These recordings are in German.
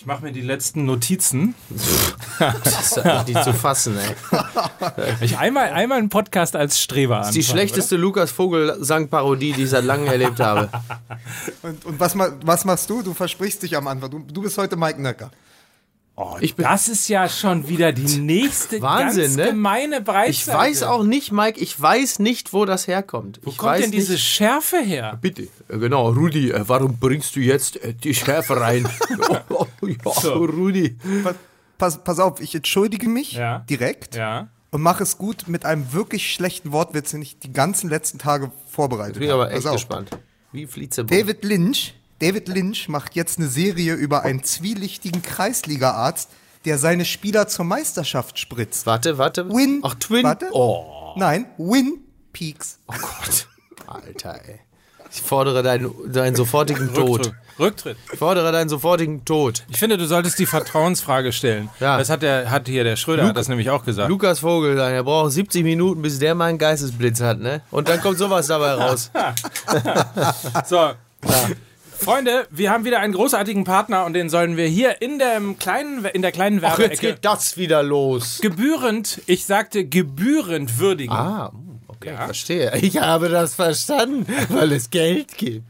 Ich mache mir die letzten Notizen. Das ist ja nicht zu fassen, ey. Ich einmal, einmal einen Podcast als Streber Das ist die schlechteste Lukas Vogel-Sang-Parodie, die ich seit langem erlebt habe. Und, und was, was machst du? Du versprichst dich am Anfang. Du, du bist heute Mike Nöcker. Ich bin, Das ist ja schon wieder die nächste Wahnsinn, ganz ne? gemeine Breitseite. ich weiß auch nicht, Mike, ich weiß nicht, wo das herkommt. Wo ich kommt weiß denn diese nicht, Schärfe her? Bitte, äh, genau, Rudi, äh, warum bringst du jetzt äh, die Schärfe rein? oh, oh, ja, Rudi. Pa- Pass, pass auf, ich entschuldige mich Ja. direkt Ja. und mache es gut mit einem wirklich schlechten Wortwitz, den ich die ganzen letzten Tage vorbereitet Ich bin habe. aber echt gespannt. Wie Flitzebogen. David Lynch, David Lynch macht jetzt eine Serie über einen zwielichtigen Kreisliga-Arzt, der seine Spieler zur Meisterschaft spritzt. Warte, warte. Win. Ach, Twin. Warte. Oh, Nein, Win Peaks. oh Gott. Alter, ey. Ich fordere deinen, deinen sofortigen Tod. Rücktritt. Rücktritt. Ich fordere deinen sofortigen Tod. Ich finde, du solltest die Vertrauensfrage stellen. Ja. Das hat, der, hat hier der Schröder hat das nämlich auch gesagt. Lukas Vogel, er braucht 70 Minuten, bis der mal einen Geistesblitz hat, ne? Und dann kommt sowas dabei raus. So. Freunde, wir haben wieder einen großartigen Partner und den sollen wir hier in, dem kleinen, in der kleinen Ach, jetzt Werbeecke geht das wieder los. gebührend, ich sagte gebührend würdigen. Ah, okay, Ja. verstehe. Ich habe das verstanden, weil es Geld gibt.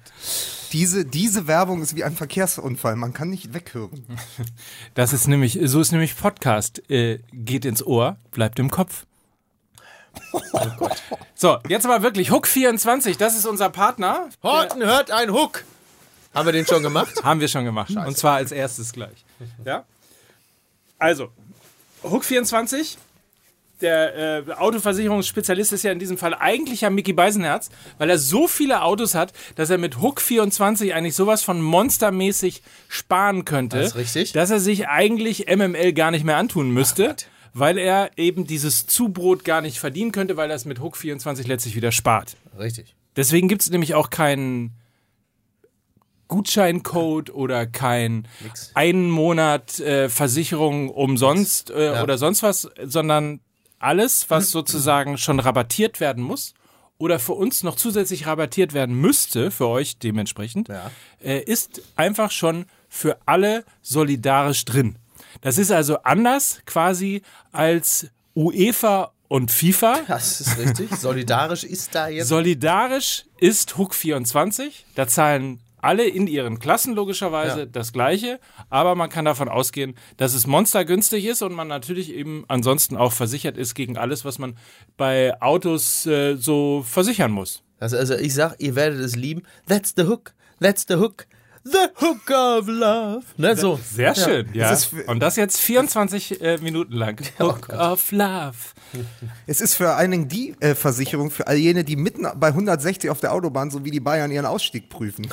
Diese, diese Werbung ist wie ein Verkehrsunfall. Man kann nicht weghören. Das ist nämlich, so ist nämlich Podcast. Äh, geht ins Ohr, bleibt im Kopf. So, jetzt aber wirklich, Hook24, das ist unser Partner. Horten hört ein Hook. Haben wir den schon gemacht? Haben wir schon gemacht. Und zwar als erstes gleich. Ja? Also, Hook24, der äh, Autoversicherungsspezialist ist ja in diesem Fall eigentlich ja Mickey Beisenherz, weil er so viele Autos hat, dass er mit Hook24 eigentlich sowas von monstermäßig sparen könnte. Das ist richtig. Dass er sich eigentlich MML gar nicht mehr antun müsste. weil er eben dieses Zubrot gar nicht verdienen könnte, weil er es mit Hook24 letztlich wieder spart. Richtig. Deswegen gibt es nämlich auch keinen Gutscheincode oder kein einen Monat äh, Versicherung umsonst äh, Ja. oder sonst was, sondern alles, was sozusagen schon rabattiert werden muss oder für uns noch zusätzlich rabattiert werden müsste, für euch dementsprechend, Ja. äh, ist einfach schon für alle solidarisch drin. Das ist also anders quasi als UEFA und FIFA. Das ist richtig. Solidarisch ist da jetzt. Solidarisch ist Hook 24. Da zahlen alle in ihren Klassen logischerweise Ja. das Gleiche, aber man kann davon ausgehen, dass es monstergünstig ist und man natürlich eben ansonsten auch versichert ist gegen alles, was man bei Autos äh, so versichern muss. Also, also ich sag, ihr werdet es lieben. That's the hook. That's the hook. The hook of love. Ne, so. Sehr schön, ja. Für- und das jetzt 24 äh, Minuten lang. Hook of Love. Es ist vor allen Dingen die äh, Versicherung für all jene, die mitten bei 160 auf der Autobahn, so wie die Bayern, ihren Ausstieg prüfen.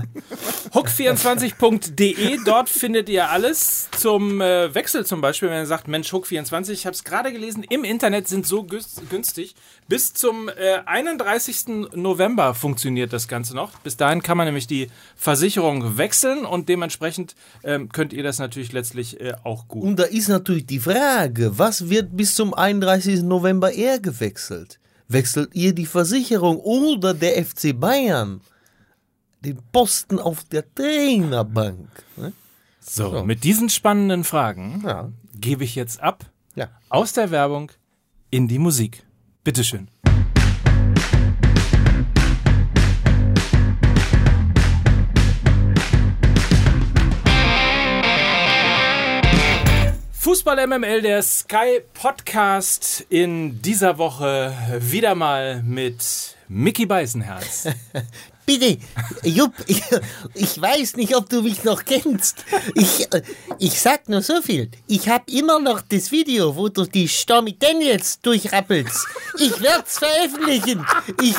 Hook24.de, dort findet ihr alles zum äh, Wechsel zum Beispiel, wenn ihr sagt, Mensch, Hook24, ich habe es gerade gelesen, im Internet sind so günstig. Bis zum äh, 31. November funktioniert das Ganze noch. Bis dahin kann man nämlich die Versicherung wechseln und dementsprechend ähm, könnt ihr das natürlich letztlich äh, auch gut. Und da ist natürlich die Frage, was wird bis zum 31. November eher gewechselt? Wechselt ihr die Versicherung oder der FC Bayern? Den Posten auf der Trainerbank. Ne? So, mit diesen spannenden Fragen Ja. gebe ich jetzt ab Ja. aus der Werbung in die Musik. Bitteschön. Fußball MML, der Sky Podcast in dieser Woche wieder mal mit Mickey Beisenherz. Bitte, Jupp, ich, ich weiß nicht, ob du mich noch kennst. Ich, ich sag nur so viel. Ich hab immer noch das Video, wo du die Stormy Daniels durchrappelst. Ich werd's veröffentlichen. Ich,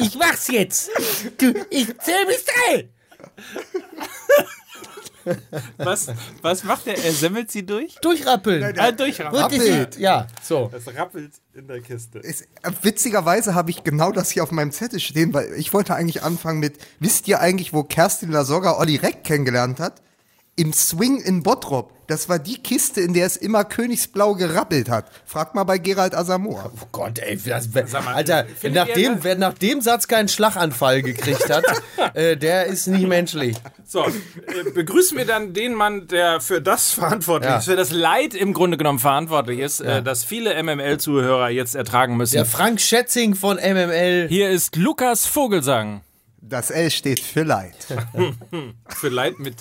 ich mach's jetzt. Du, ich zähl bis drei. Was, was macht er? Er semmelt sie durch? Durchrappeln. Ah, durchrappeln. Das- Rappelt. Ja, so. Es rappelt in der Kiste. Es, witzigerweise habe ich genau das hier auf meinem Zettel stehen, weil ich wollte eigentlich anfangen mit, wisst ihr eigentlich, wo Kerstin Lasogga Olli Reck kennengelernt hat? Im Swing in Bottrop, das war die Kiste, in der es immer Königsblau gerappelt hat. Frag mal bei Gerald Asamoah. Oh Gott, ey, das, mal, Alter, nachdem, wer nach dem Satz keinen Schlaganfall gekriegt hat, äh, der ist nicht menschlich. So, äh, begrüßen wir dann den Mann, der für das verantwortlich Ja. ist, für das Leid im Grunde genommen verantwortlich ist, äh, das viele MML-Zuhörer jetzt ertragen müssen. Der Frank Schätzing von MML. Hier ist Lukas Vogelsang. Das L steht für Leid. Für Leid mit.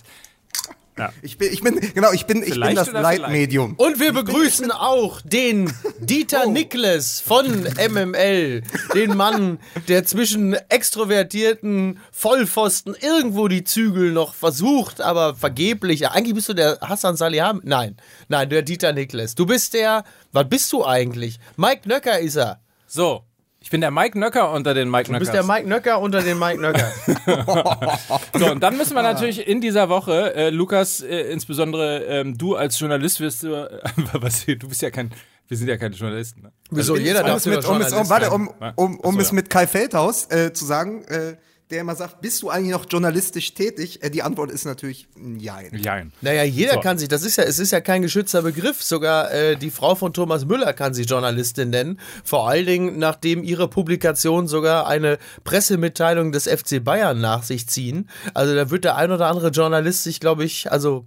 Ich bin, ich bin, genau, ich bin, ich bin das Leitmedium. Und wir begrüßen auch den Dieter Niklas von MML. Den Mann, der zwischen extrovertierten Vollpfosten irgendwo die Zügel noch versucht, aber vergeblich. Eigentlich bist du der Hassan Saliham. Nein, nein, der Dieter Niklas. Du bist der, was bist du eigentlich? Mike Nöcker ist er. So, ich bin der Mike Nöcker unter den Mike Du bist der Mike Nöcker unter den Mike Nöcker. So, und dann müssen wir natürlich in dieser Woche, äh, Lukas, äh, insbesondere ähm, du als Journalist wirst du, äh, was, du bist ja kein, wir sind ja keine Journalisten. Ne? Wieso? Jeder Um darf es mit, um es, um, warte, um, um, um Achso, es ja. mit Kai Feldhaus äh, zu sagen, äh, der immer sagt, bist du eigentlich noch journalistisch tätig? Äh, die Antwort ist natürlich nein. Jein. Naja, jeder So. kann sich, das ist ja, es ist ja kein geschützter Begriff. Sogar äh, die Frau von Thomas Müller kann sich Journalistin nennen. Vor allen Dingen, nachdem ihre Publikation sogar eine Pressemitteilung des FC Bayern nach sich ziehen. Also da wird der ein oder andere Journalist sich, glaube ich, also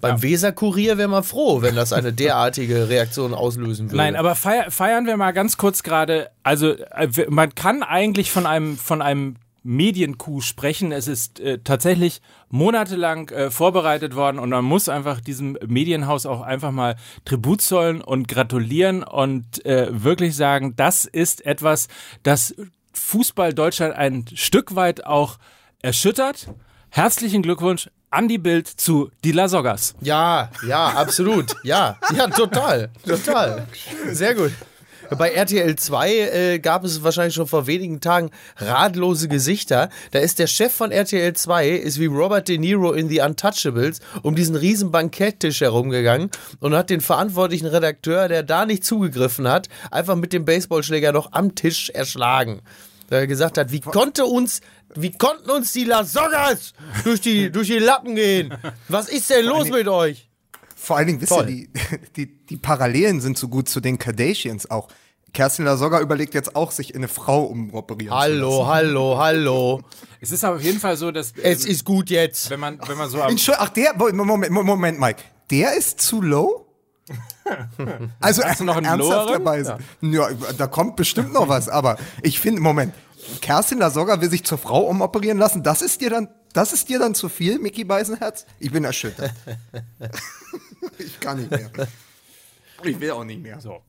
beim Weser-Kurier wäre man froh, wenn das eine derartige Reaktion auslösen würde. Nein, aber feier, feiern wir mal ganz kurz gerade. Also äh, man kann eigentlich von einem von einem Medienkuh sprechen. Es ist äh, tatsächlich monatelang äh, vorbereitet worden und man muss einfach diesem Medienhaus auch einfach mal Tribut zollen und gratulieren und äh, wirklich sagen, das ist etwas, das Fußball Deutschland ein Stück weit auch erschüttert. Herzlichen Glückwunsch an die Bild zu Die La Sogas. Ja, ja, absolut. Ja, ja, total. Total. Sehr gut. Bei RTL 2 äh, gab es wahrscheinlich schon vor wenigen Tagen radlose Gesichter. Da ist der Chef von RTL 2, ist wie Robert De Niro in The Untouchables, um diesen riesen Banketttisch herumgegangen und hat den verantwortlichen Redakteur, der da nicht zugegriffen hat, einfach mit dem Baseballschläger noch am Tisch erschlagen. Der gesagt hat, wie konnte uns, wie konnten uns die La Sogas durch die, durch die Lappen gehen? Was ist denn los mit euch? Vor allen Dingen, wisst ihr, die, die, die Parallelen sind so gut zu den Kardashians auch. Kerstin Lasogga überlegt jetzt auch, sich in eine Frau umoperieren zu Hallo, hallo, hallo. Es ist auf jeden Fall so, dass Es ist gut jetzt. wenn man wenn man so lassen. am Entschuldigung, ach, der, Moment, Moment, Mike. Der ist zu low? Also Hast du noch einen ernsthafterweise. Ja. da kommt bestimmt noch was, aber ich finde, Moment, Kerstin Lasogga will sich zur Frau umoperieren lassen, das ist dir dann, das ist dir dann zu viel, Mickey Beisenherz? Ich bin erschüttert. ich kann nicht mehr. Ich will auch nicht mehr. So.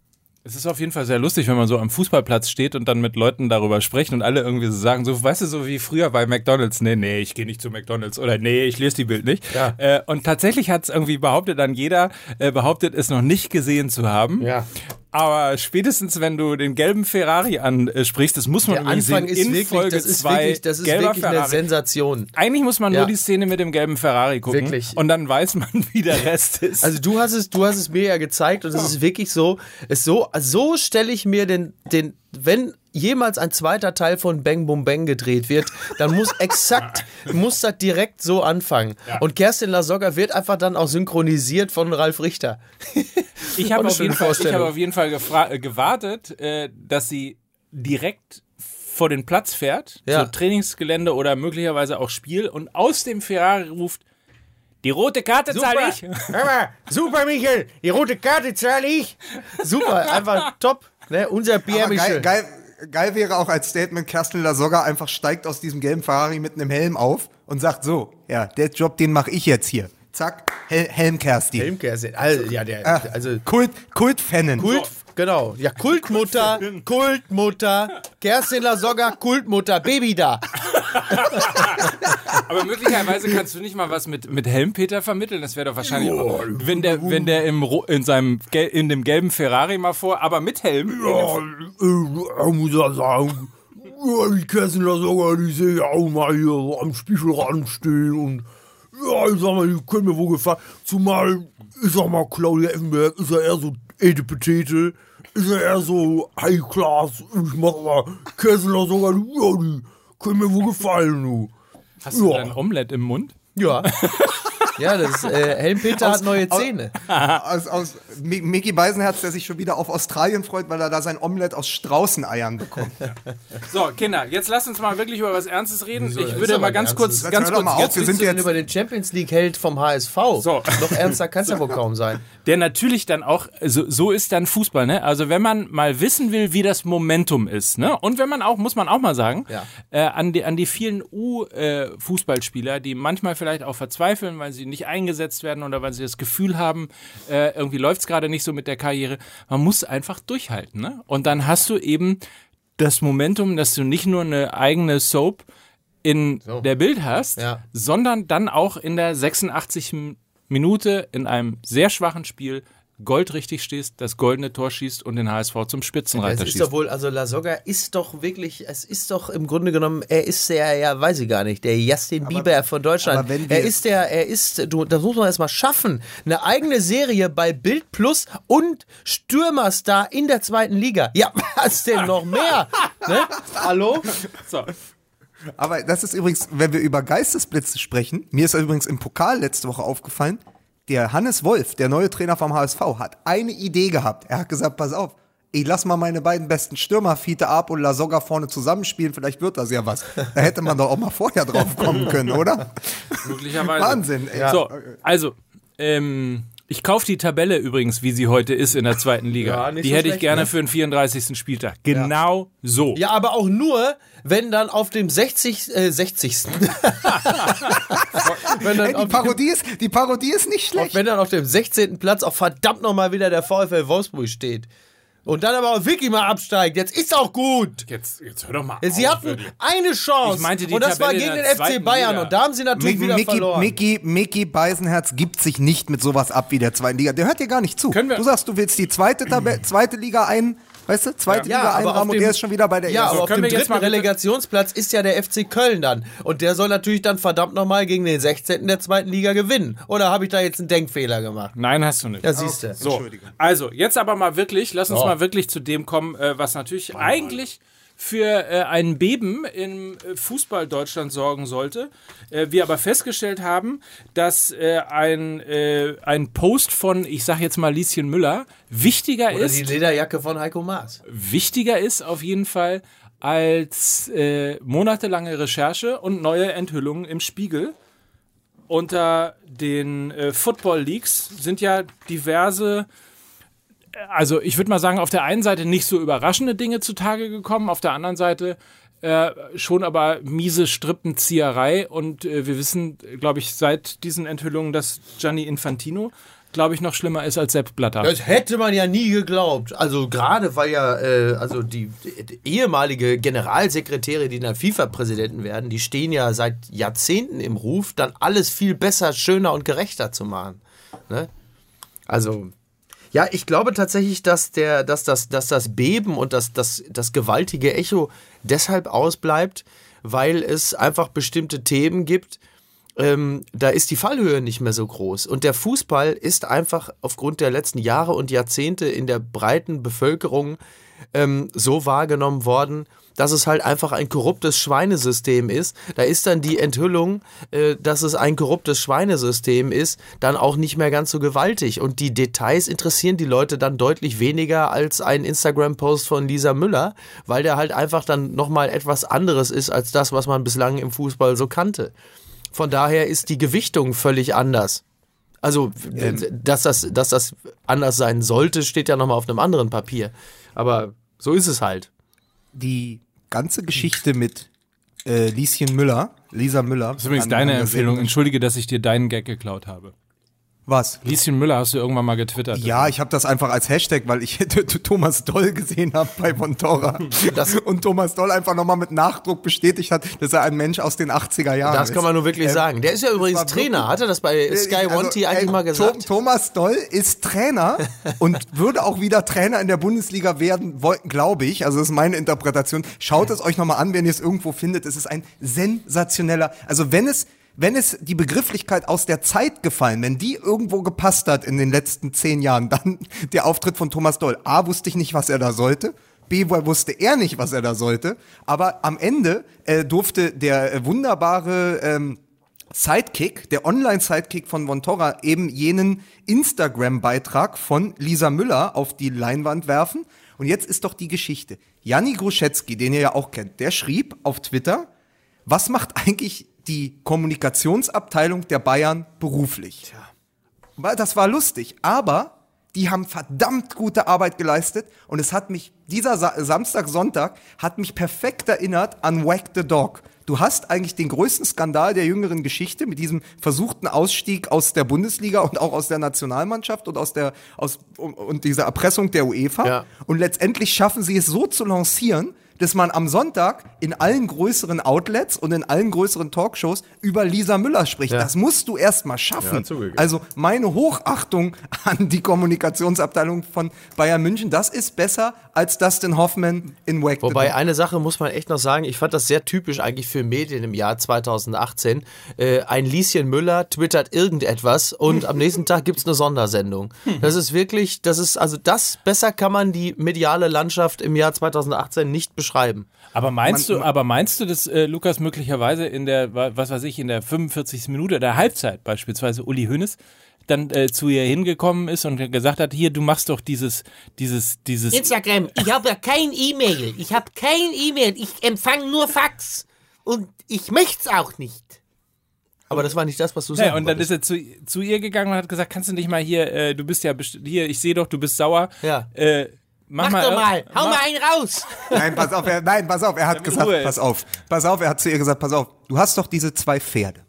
Es ist auf jeden Fall sehr lustig, wenn man so am Fußballplatz steht und dann mit Leuten darüber spricht und alle irgendwie so sagen, so, weißt du, so wie früher bei McDonalds, nee, nee, ich gehe nicht zu McDonalds oder nee, ich lese die Bild nicht. Ja. Äh, und tatsächlich hat es irgendwie behauptet dann jeder, äh, behauptet es noch nicht gesehen zu haben. Ja. Aber spätestens, wenn du den gelben Ferrari ansprichst, das muss man Der Anfang sehen, ist in wirklich, Folge das ist zwei, wirklich, das ist wirklich eine Ferrari. Sensation. Eigentlich muss man Ja. nur die Szene mit dem gelben Ferrari gucken. Wirklich. Und dann weiß man, wie der Rest ist. Also du hast es, du hast es mir ja gezeigt und es ist wirklich so, es so, so stelle ich mir den, den, wenn jemals ein zweiter Teil von Bang Boom Bang gedreht wird, dann muss exakt, muss das direkt so anfangen. Und Kerstin Lasogga wird einfach dann auch synchronisiert von Ralf Richter. Ich habe auf, jeden Fall- ich habe auf jeden Fall äh, gewartet, äh, dass sie direkt vor den Platz fährt, Ja. so Trainingsgelände oder möglicherweise auch Spiel und aus dem Ferrari ruft, die rote Karte zahle ich. Hör mal, super Michael, die rote Karte zahle ich. Super, einfach top. Ne, unser Pierre Aber geil, Michel. geil, geil wäre auch als Statement, Kerstin Lasogga einfach steigt aus diesem gelben Ferrari mit einem Helm auf und sagt so, ja, der Job, den mache ich jetzt hier. Zack, Hel Helm Kerstin. Helmkerstin. Also, ja, der, also Kult, Kultfannen. Kult, genau. Ja, Kultmutter, Kultmutter, Kerstin Lasogga, Kultmutter, Baby da. Aber möglicherweise kannst du nicht mal was mit, mit Helmpeter vermitteln. Das wäre doch wahrscheinlich, wenn der, wenn der im, in seinem, in dem gelben Ferrari mal vor, aber mit Helm. äh, muss ja sagen, ja, die Kerstin da sogar, die sehe ich auch mal hier so am Spiegelrand stehen und ja, ich sag mal, die können mir wohl gefallen. Zumal, ich sag mal, Claudia Effenberg ist ja eher so Edipetete, ist ja eher so High Class. Ich mach mal, da sogar, ja, die können mir wohl gefallen, du. Hast du Ja. dein Omelett im Mund? Ja. Ja, das äh, Helmpeter hat neue Zähne. aus, aus Mi- Mickey Beisenherz, der sich schon wieder auf Australien freut, weil er da sein Omelett aus Straußeneiern bekommt. So, Kinder, jetzt lasst uns mal wirklich über was Ernstes reden. ich würde aber mal ganz kurz, ganz Jetzt doch kurz, mal auf, jetzt wir sind jetzt über den Champions League Held vom HSV. So. Noch ernster kann es ja wohl kaum sein. der natürlich dann auch, so, so ist dann Fußball, ne? Also wenn man mal wissen will, wie das Momentum ist, ne? Und wenn man auch, muss man auch mal sagen, Ja. äh, an, die, an die vielen U-Fußballspieler, die manchmal vielleicht auch verzweifeln, weil sie nicht eingesetzt werden oder weil sie das Gefühl haben, äh, irgendwie läuft es gerade nicht so mit der Karriere. Man muss einfach durchhalten, ne? Und dann hast du eben das Momentum, dass du nicht nur eine eigene Soap in der Bild hast, Ja. sondern dann auch in der 86. Minute in einem sehr schwachen Spiel goldrichtig stehst, das goldene Tor schießt und den HSV zum Es Spitzenreiter ist schießt. doch wohl, also La Soga ist doch wirklich, es ist doch im Grunde genommen, er ist der, ja, weiß ich gar nicht, der Justin Bieber von Deutschland. aber wenn wir- er ist der, er ist, du, das muss man erst mal schaffen, eine eigene Serie bei Bild Plus und Stürmerstar in der zweiten Liga. Ja, was denn noch mehr? ne? Hallo? So. Aber das ist übrigens, wenn wir über Geistesblitze sprechen, mir ist übrigens im Pokal letzte Woche aufgefallen, der Hannes Wolf, der neue Trainer vom HSV, hat eine Idee gehabt. Er hat gesagt, pass auf, ich lass mal meine beiden besten Stürmer, Fiete Ab und Lasogga vorne zusammenspielen, vielleicht wird das ja was. Da hätte man doch auch mal vorher drauf kommen können, oder? Möglicherweise. Wahnsinn, ey. So, also, ähm, ich kaufe dieTabelle übrigens, wie sie heute ist in der zweiten Liga. Ja, die so hätte ich gerne ne? für den 34. Spieltag. Genau so. Ja, aber auch nur, wenn dann auf dem 60. Äh, 60. wenn, dann Ey, die, auf dem, Parodie ist, die Parodie ist nicht schlecht. wenn dann auf dem 16. Platz auch verdammt nochmal wieder der VfL Wolfsburg steht. Und dann aber auch wirklich mal absteigt. Jetzt ist auch gut. Jetzt, jetzt hör doch mal Sie auf, hatten wirklich. eine Chance. Ich meinte die und das war Tabelle gegen in den FC Bayern. Liga. Und da haben sie natürlich Mi- wieder Mickey, verloren. Mickey, Mickey Beisenherz gibt sich nicht mit sowas ab wie der zweiten Liga. Der hört dir gar nicht zu. Können wir- du sagst, du willst die zweite, Tabelle, zweite Liga ein, weißt du, zweite Ja, Liga einrahmen und dem- er ist schon wieder bei der Ja, ersten. aber auf dem wir jetzt dritten Relegationsplatz ist ja der FC Köln dann. Und der soll natürlich dann verdammt nochmal gegen den 16. der zweiten Liga gewinnen. Oder habe ich da jetzt einen Denkfehler gemacht? Nein, hast du nicht. Ja, siehst du. So, also jetzt aber mal wirklich, lass uns So. mal wirklich zu dem kommen, äh, was natürlich eigentlich für äh, ein Beben im äh, Fußball Deutschland sorgen sollte. Äh, wir aber festgestellt haben, dass äh, ein, äh, ein Post von, ich sag jetzt mal Lieschen Müller, wichtiger Oder ist, die Lederjacke von Heiko Maas. wichtiger ist auf jeden Fall als äh, monatelange Recherche und neue Enthüllungen im Spiegel. Unter den äh, Football Leagues sind ja diverse, äh, also ich würde mal sagen, auf der einen Seite nicht so überraschende Dinge zutage gekommen, auf der anderen Seite äh, schon aber miese Strippenzieherei und äh, wir wissen, glaube ich, seit diesen Enthüllungen, dass Gianni Infantino, glaube ich, noch schlimmer ist als Sepp Blatter. Das hätte man ja nie geglaubt. Also gerade weil ja, äh, also die, die ehemalige Generalsekretäre, die dann FIFA-Präsidenten werden, die stehen ja seit Jahrzehnten im Ruf, dann alles viel besser, schöner und gerechter zu machen. Ne? Also ja, ich glaube tatsächlich, dass, der, dass, das, dass das Beben und das, das, das gewaltige Echo deshalb ausbleibt, weil es einfach bestimmte Themen gibt, ähm, da ist die Fallhöhe nicht mehr so groß. Und der Fußball ist einfach aufgrund der letzten Jahre und Jahrzehnte in der breiten Bevölkerung ähm, so wahrgenommen worden, dass es halt einfach ein korruptes Schweinesystem ist. Da ist dann die Enthüllung, äh, dass es ein korruptes Schweinesystem ist, dann auch nicht mehr ganz so gewaltig. Und die Details interessieren die Leute dann deutlich weniger als ein Instagram-Post von Lisa Müller, weil der halt einfach dann nochmal etwas anderes ist als das, was man bislang im Fußball so kannte. Von daher ist die Gewichtung völlig anders. Also, dass, das, dass das anders sein sollte, steht ja nochmal auf einem anderen Papier. Aber so ist es halt. die ganze Geschichte mit äh, Lieschen Müller, Lisa Müller. Das ist übrigens deine Empfehlung. Sendung. Entschuldige, dass ich dir deinen Gag geklaut habe. Was? Lieschen Müller hast du irgendwann mal getwittert. Ja, ich habe das einfach als Hashtag, weil ich Thomas Doll gesehen habe bei Montora. und Thomas Doll einfach nochmal mit Nachdruck bestätigt hat, dass er ein Mensch aus den 80er Jahren Das ist. kann man nur wirklich Ähm, sagen. Der ist ja übrigens Trainer. Hat er das bei Sky Also, One T eigentlich ey, mal gesagt? Thomas Doll ist Trainer und würde auch wieder Trainer in der Bundesliga werden wollten, glaube ich. Also das ist meine Interpretation. Schaut es euch nochmal an, wenn ihr es irgendwo findet. Es ist ein sensationeller, also wenn es wenn es die Begrifflichkeit aus der Zeit gefallen, wenn die irgendwo gepasst hat in den letzten zehn Jahren, dann der Auftritt von Thomas Doll. A, wusste ich nicht, was er da sollte. B, wusste er nicht, was er da sollte. Aber am Ende äh, durfte der äh, wunderbare ähm, Sidekick, der Online-Sidekick von Vontora, eben jenen Instagram-Beitrag von Lisa Müller auf die Leinwand werfen. Und jetzt ist doch die Geschichte. Janni Gruszecki, den ihr ja auch kennt, der schrieb auf Twitter, was macht eigentlich die Kommunikationsabteilung der Bayern beruflich? Weil das war lustig, aber die haben verdammt gute Arbeit geleistet und es hat mich, dieser Sa Samstag, Sonntag, hat mich perfekt erinnert an Whack the Dog. Du hast eigentlich den größten Skandal der jüngeren Geschichte mit diesem versuchten Ausstieg aus der Bundesliga und auch aus der Nationalmannschaft und aus der, aus, und dieser Erpressung der UEFA. Ja. Und letztendlich schaffen sie es so zu lancieren, dass man am Sonntag in allen größeren Outlets und in allen größeren Talkshows über Lisa Müller spricht. Das musst du erst mal schaffen. Ja, also meine Hochachtung an die Kommunikationsabteilung von Bayern München, das ist besser als Dustin Hoffman in Wake Wobei eine Sache muss man echt noch sagen, ich fand das sehr typisch eigentlich für Medien im Jahr 2018. Äh, ein Lieschen Müller twittert irgendetwas und am nächsten Tag gibt's eine Sondersendung. Das ist wirklich, das ist, also das, besser kann man die mediale Landschaft im Jahr 2018 nicht beschreiben. Aber meinst du, aber meinst du, dass äh, Lukas möglicherweise in der, wa- was weiß ich, in der 45. Minute der Halbzeit beispielsweise Uli Hoeneß dann äh, zu ihr hingekommen ist und gesagt hat, hier, du machst doch dieses, dieses, dieses. Instagram, ich habe ja kein E-Mail. Ich habe kein E-Mail. Ich empfange nur Fax. Und ich möchte es auch nicht. Aber das war nicht das, was du Ja, sagst. und dann ist er zu, zu ihr gegangen und hat gesagt, kannst du nicht mal hier, äh, du bist ja hier, ich sehe doch, du bist sauer. Ja. Äh, mach, Mach mal, doch mal. Hau mach- mal einen raus. Nein, pass auf, er, nein, pass auf, er hat gesagt, Ruhe pass auf, pass auf, er hat zu ihr gesagt, pass auf, du hast doch diese zwei Pferde.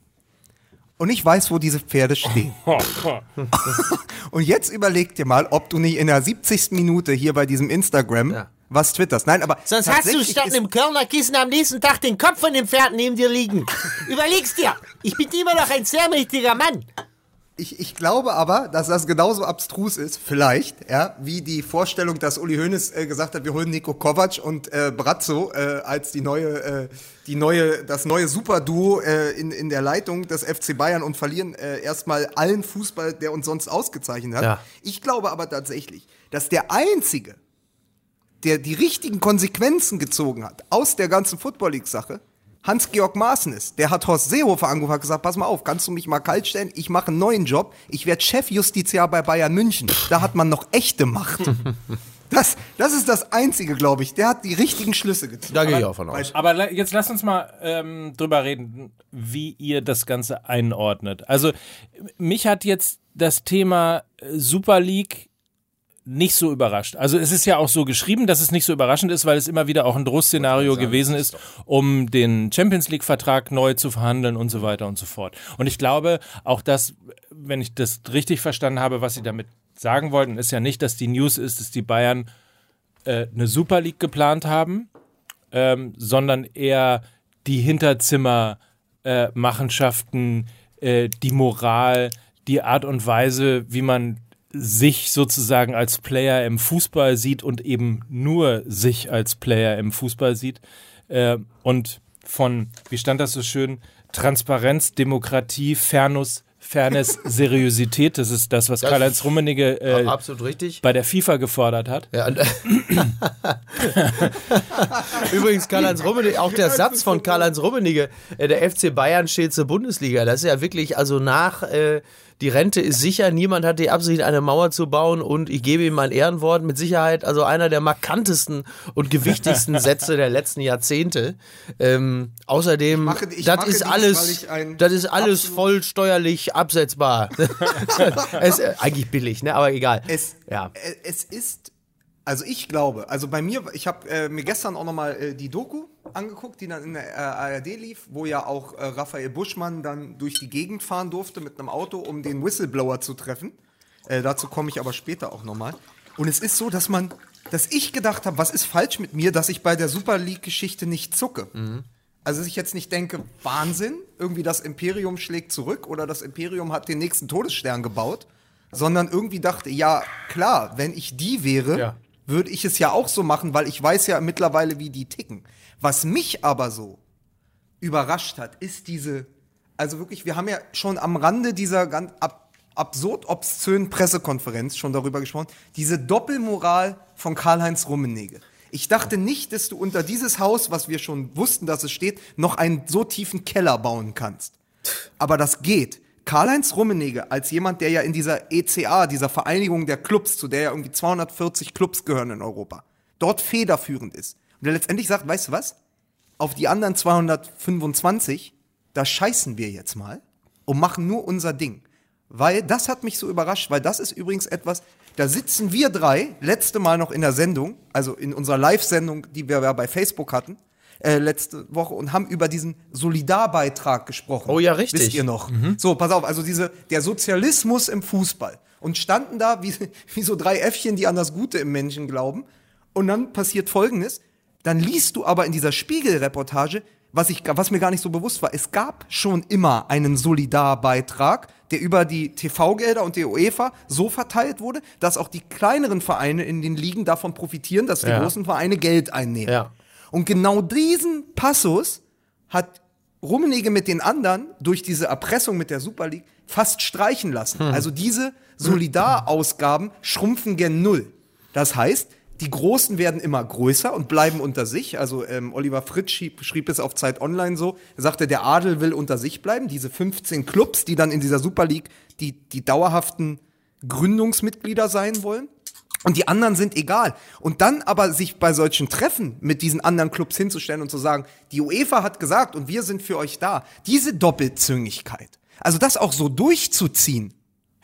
Und ich weiß, wo diese Pferde stehen. Und jetzt überleg dir mal, ob du nicht in der 70. Minute hier bei diesem Instagram Ja. was twitterst. Nein, aber Sonst hast du statt einem Körnerkissen am nächsten Tag den Kopf von dem Pferd neben dir liegen. Überleg's dir. Ich bin immer noch ein sehr mächtiger Mann. Ich, ich glaube aber, dass das genauso abstrus ist, vielleicht, ja, wie die Vorstellung, dass Uli Hoeneß äh, gesagt hat, wir holen Nico Kovac und äh, Brazzo äh, als die neue, äh, die neue, das neue Superduo äh, in, in der Leitung des FC Bayern und verlieren äh, erstmal allen Fußball, der uns sonst ausgezeichnet hat. Ja. Ich glaube aber tatsächlich, dass der einzige, der die richtigen Konsequenzen gezogen hat aus der ganzen Football League-Sache, Hans-Georg Maaßen ist. Der hat Horst Seehofer angerufen und gesagt, pass mal auf, kannst du mich mal kalt stellen? Ich mache einen neuen Job. Ich werde Chefjustiziar bei Bayern München. Da hat man noch echte Macht. Das, das ist das Einzige, glaube ich. Der hat die richtigen Schlüsse gezogen. Da gehe ich auch von aus. Aber jetzt lasst uns mal ähm, drüber reden, wie ihr das Ganze einordnet. Also mich hat jetzt das Thema äh, Super League nicht so überrascht. Also es ist ja auch so geschrieben, dass es nicht so überraschend ist, weil es immer wieder auch ein Drohszenario gewesen ist, um den Champions League Vertrag neu zu verhandeln und so weiter und so fort. Und ich glaube, auch das, wenn ich das richtig verstanden habe, was sie damit sagen wollten, ist ja nicht, dass die News ist, dass die Bayern äh, eine Super League geplant haben, ähm, sondern eher die Hinterzimmer-Machenschaften, äh, die Moral, die Art und Weise, wie man sich sozusagen als Player im Fußball sieht und eben nur sich als Player im Fußball sieht. Äh, und von, wie stand das so schön, Transparenz, Demokratie, Fairness, Fairness, Seriosität, das ist das, was Karl-Heinz Rummenigge äh, Absolut richtig. bei der FIFA gefordert hat. Ja, und, Übrigens, Karl-Heinz Rummenigge, auch der Satz von Karl-Heinz Rummenigge, äh, der FC Bayern steht zur Bundesliga. Das ist ja wirklich, also nach, äh, die Rente ist sicher, niemand hat die Absicht, eine Mauer zu bauen und ich gebe ihm mein Ehrenwort, mit Sicherheit, also einer der markantesten und gewichtigsten Sätze der letzten Jahrzehnte. Ähm, außerdem, mache- ich das ist dies, alles, ich das ist alles voll steuerlich absetzbar. es, äh, eigentlich billig, ne? aber egal. Es, Ja. äh, es ist, also ich glaube, also bei mir, ich habe äh, mir gestern auch nochmal äh, die Doku angeguckt, die dann in der äh, ARD lief, wo ja auch äh, Raphael Buschmann dann durch die Gegend fahren durfte mit einem Auto, um den Whistleblower zu treffen. Äh, dazu komme ich aber später auch nochmal. Und es ist so, dass man, dass ich gedacht habe, was ist falsch mit mir, dass ich bei der Super League-Geschichte nicht zucke. Also dass ich jetzt nicht denke, Wahnsinn, irgendwie das Imperium schlägt zurück oder das Imperium hat den nächsten Todesstern gebaut, sondern irgendwie dachte, ja klar, wenn ich die wäre, Ja. würde ich es ja auch so machen, weil ich weiß ja mittlerweile, wie die ticken. Was mich aber so überrascht hat, ist diese, also wirklich, wir haben ja schon am Rande dieser ganz ab, absurd obszönen Pressekonferenz schon darüber gesprochen, diese Doppelmoral von Karl-Heinz Rummenigge. Ich dachte nicht, dass du unter dieses Haus, was wir schon wussten, dass es steht, noch einen so tiefen Keller bauen kannst. Aber das geht. Karl-Heinz Rummenigge als jemand, der ja in dieser ECA, dieser Vereinigung der Clubs, zu der ja irgendwie 240 Clubs gehören in Europa, dort federführend ist. Und der letztendlich sagt, weißt du was? Auf die anderen 225, da scheißen wir jetzt mal und machen nur unser Ding. Weil das hat mich so überrascht, weil das ist übrigens etwas, da sitzen wir drei, letzte Mal noch in der Sendung, also in unserer Live-Sendung, die wir ja bei Facebook hatten, äh, letzte Woche und haben über diesen Solidarbeitrag gesprochen. Oh ja, richtig. Wisst ihr noch? So, pass auf, also diese, der Sozialismus im Fußball. Und standen da wie, wie so drei Äffchen, die an das Gute im Menschen glauben. Und dann passiert Folgendes. Dann liest du aber in dieser Spiegel-Reportage, was, ich, was mir gar nicht so bewusst war, es gab schon immer einen Solidarbeitrag, der über die TV-Gelder und die UEFA so verteilt wurde, dass auch die kleineren Vereine in den Ligen davon profitieren, dass die Ja. großen Vereine Geld einnehmen. Ja. Und genau diesen Passus hat Rummenigge mit den anderen durch diese Erpressung mit der Super League fast streichen lassen. Also diese Solidarausgaben schrumpfen gen Null. Das heißt, die Großen werden immer größer und bleiben unter sich. Also ähm, Oliver Fritsch schrieb, schrieb es auf Zeit Online so. Er sagte, der Adel will unter sich bleiben. Diese 15 Clubs, die dann in dieser Super League die, die dauerhaften Gründungsmitglieder sein wollen. Und die anderen sind egal. Und dann aber sich bei solchen Treffen mit diesen anderen Clubs hinzustellen und zu sagen, die UEFA hat gesagt und wir sind für euch da. Diese Doppelzüngigkeit. Also das auch so durchzuziehen,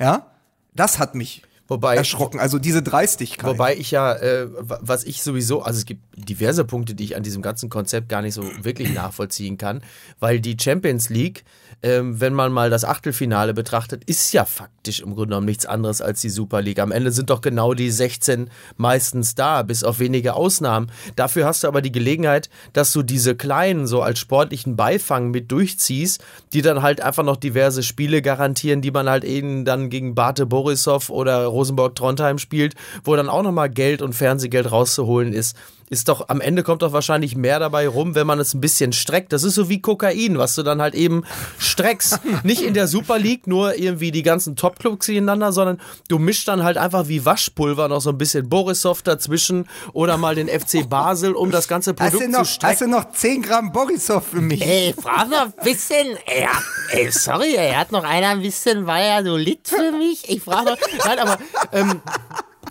ja, das hat mich Wobei- erschrocken. Also diese Dreistigkeit. Wobei ich ja, äh, wa- was ich sowieso, also es gibt diverse Punkte, die ich an diesem ganzen Konzept gar nicht so wirklich nachvollziehen kann, weil die Champions League, ähm, wenn man mal das Achtelfinale betrachtet, ist ja faktisch im Grunde genommen nichts anderes als die Super League. Am Ende sind doch genau die 16 meistens da, bis auf wenige Ausnahmen. Dafür hast du aber die Gelegenheit, dass du diese kleinen so als sportlichen Beifang mit durchziehst, die dann halt einfach noch diverse Spiele garantieren, die man halt eben dann gegen Bate Borisov oder Rosenborg Trondheim spielt, wo dann auch nochmal Geld und Fernsehgeld rauszuholen ist. Ist doch, am Ende kommt doch wahrscheinlich mehr dabei rum, wenn man es ein bisschen streckt. Das ist so wie Kokain, was du dann halt eben streckst. Nicht in der Super League nur irgendwie die ganzen Top-Clubs gegeneinander, sondern du mischst dann halt einfach wie Waschpulver noch so ein bisschen Borisov dazwischen oder mal den FC Basel, um das ganze Produkt noch, zu strecken. hast du noch 10 Gramm Borisov für mich? Ey, frag noch ein bisschen. Ja, ey, sorry, ey, hat noch einer ein bisschen Valladolid für mich? Ich frage noch, nein, aber, ähm,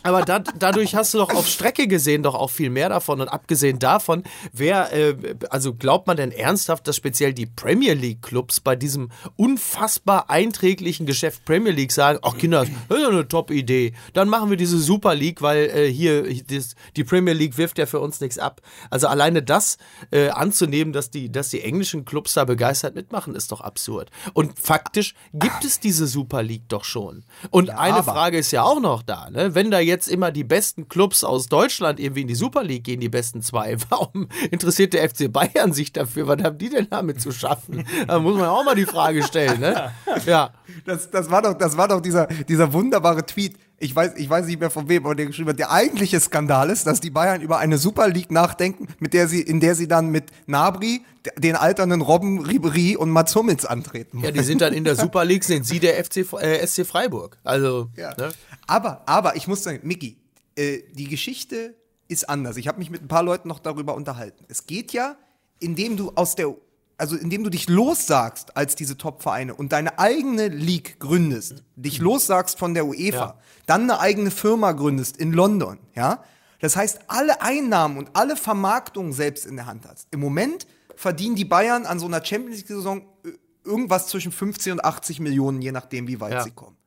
aber da, dadurch hast du doch auf Strecke gesehen doch auch viel mehr davon. Und abgesehen davon, wer, äh, also glaubt man denn ernsthaft, dass speziell die Premier League Clubs bei diesem unfassbar einträglichen Geschäft Premier League sagen, ach Kinder, das ist ja eine Top-Idee. Dann machen wir diese Super League, weil äh, hier das, die Premier League wirft ja für uns nichts ab. Also alleine das äh, anzunehmen, dass die, dass die englischen Clubs da begeistert mitmachen, ist doch absurd. Und faktisch gibt es diese Super League doch schon. Und eine aber- Frage ist ja auch noch da, ne? Wenn da jetzt immer die besten Clubs aus Deutschland irgendwie in die Super League gehen, die besten zwei, warum interessiert der FC Bayern sich dafür? Was haben die denn damit zu schaffen? Da muss man auch mal die Frage stellen, ne? Ja. Das, das war doch, das war doch dieser, dieser wunderbare Tweet. Ich weiß, ich weiß nicht mehr von wem, aber der geschrieben hat. Der eigentliche Skandal ist, dass die Bayern über eine Super League nachdenken, mit der sie, in der sie dann mit Nabri, den alternden Robben, Ribery und Mats Hummels antreten. Ja, die sind dann in der Super League, sind sie der FC, äh, SC Freiburg. Also, Ja. ne? Aber, aber ich muss sagen, Micky, äh, die Geschichte ist anders. Ich habe mich mit ein paar Leuten noch darüber unterhalten. Es geht ja, indem du aus der, also indem du dich lossagst als diese Top-Vereine und deine eigene League gründest, dich lossagst von der UEFA, Ja. dann eine eigene Firma gründest in London, ja. Das heißt, alle Einnahmen und alle Vermarktungen selbst in der Hand hast. Im Moment verdienen die Bayern an so einer Champions League-Saison äh, irgendwas zwischen 50 und 80 Millionen, je nachdem, wie weit Ja. sie kommen.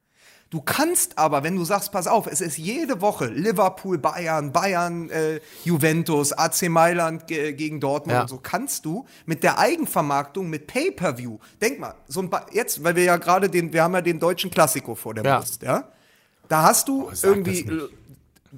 Du kannst aber, wenn du sagst, pass auf, es ist jede Woche Liverpool, Bayern, Bayern, äh, Juventus, AC Mailand ge gegen Dortmund Ja. und so, kannst du mit der Eigenvermarktung, mit Pay-Per-View, denk mal, so ein ba jetzt, weil wir ja gerade den, wir haben ja den deutschen Klassiko vor der Ja. Brust, ja? Da hast du sag irgendwie,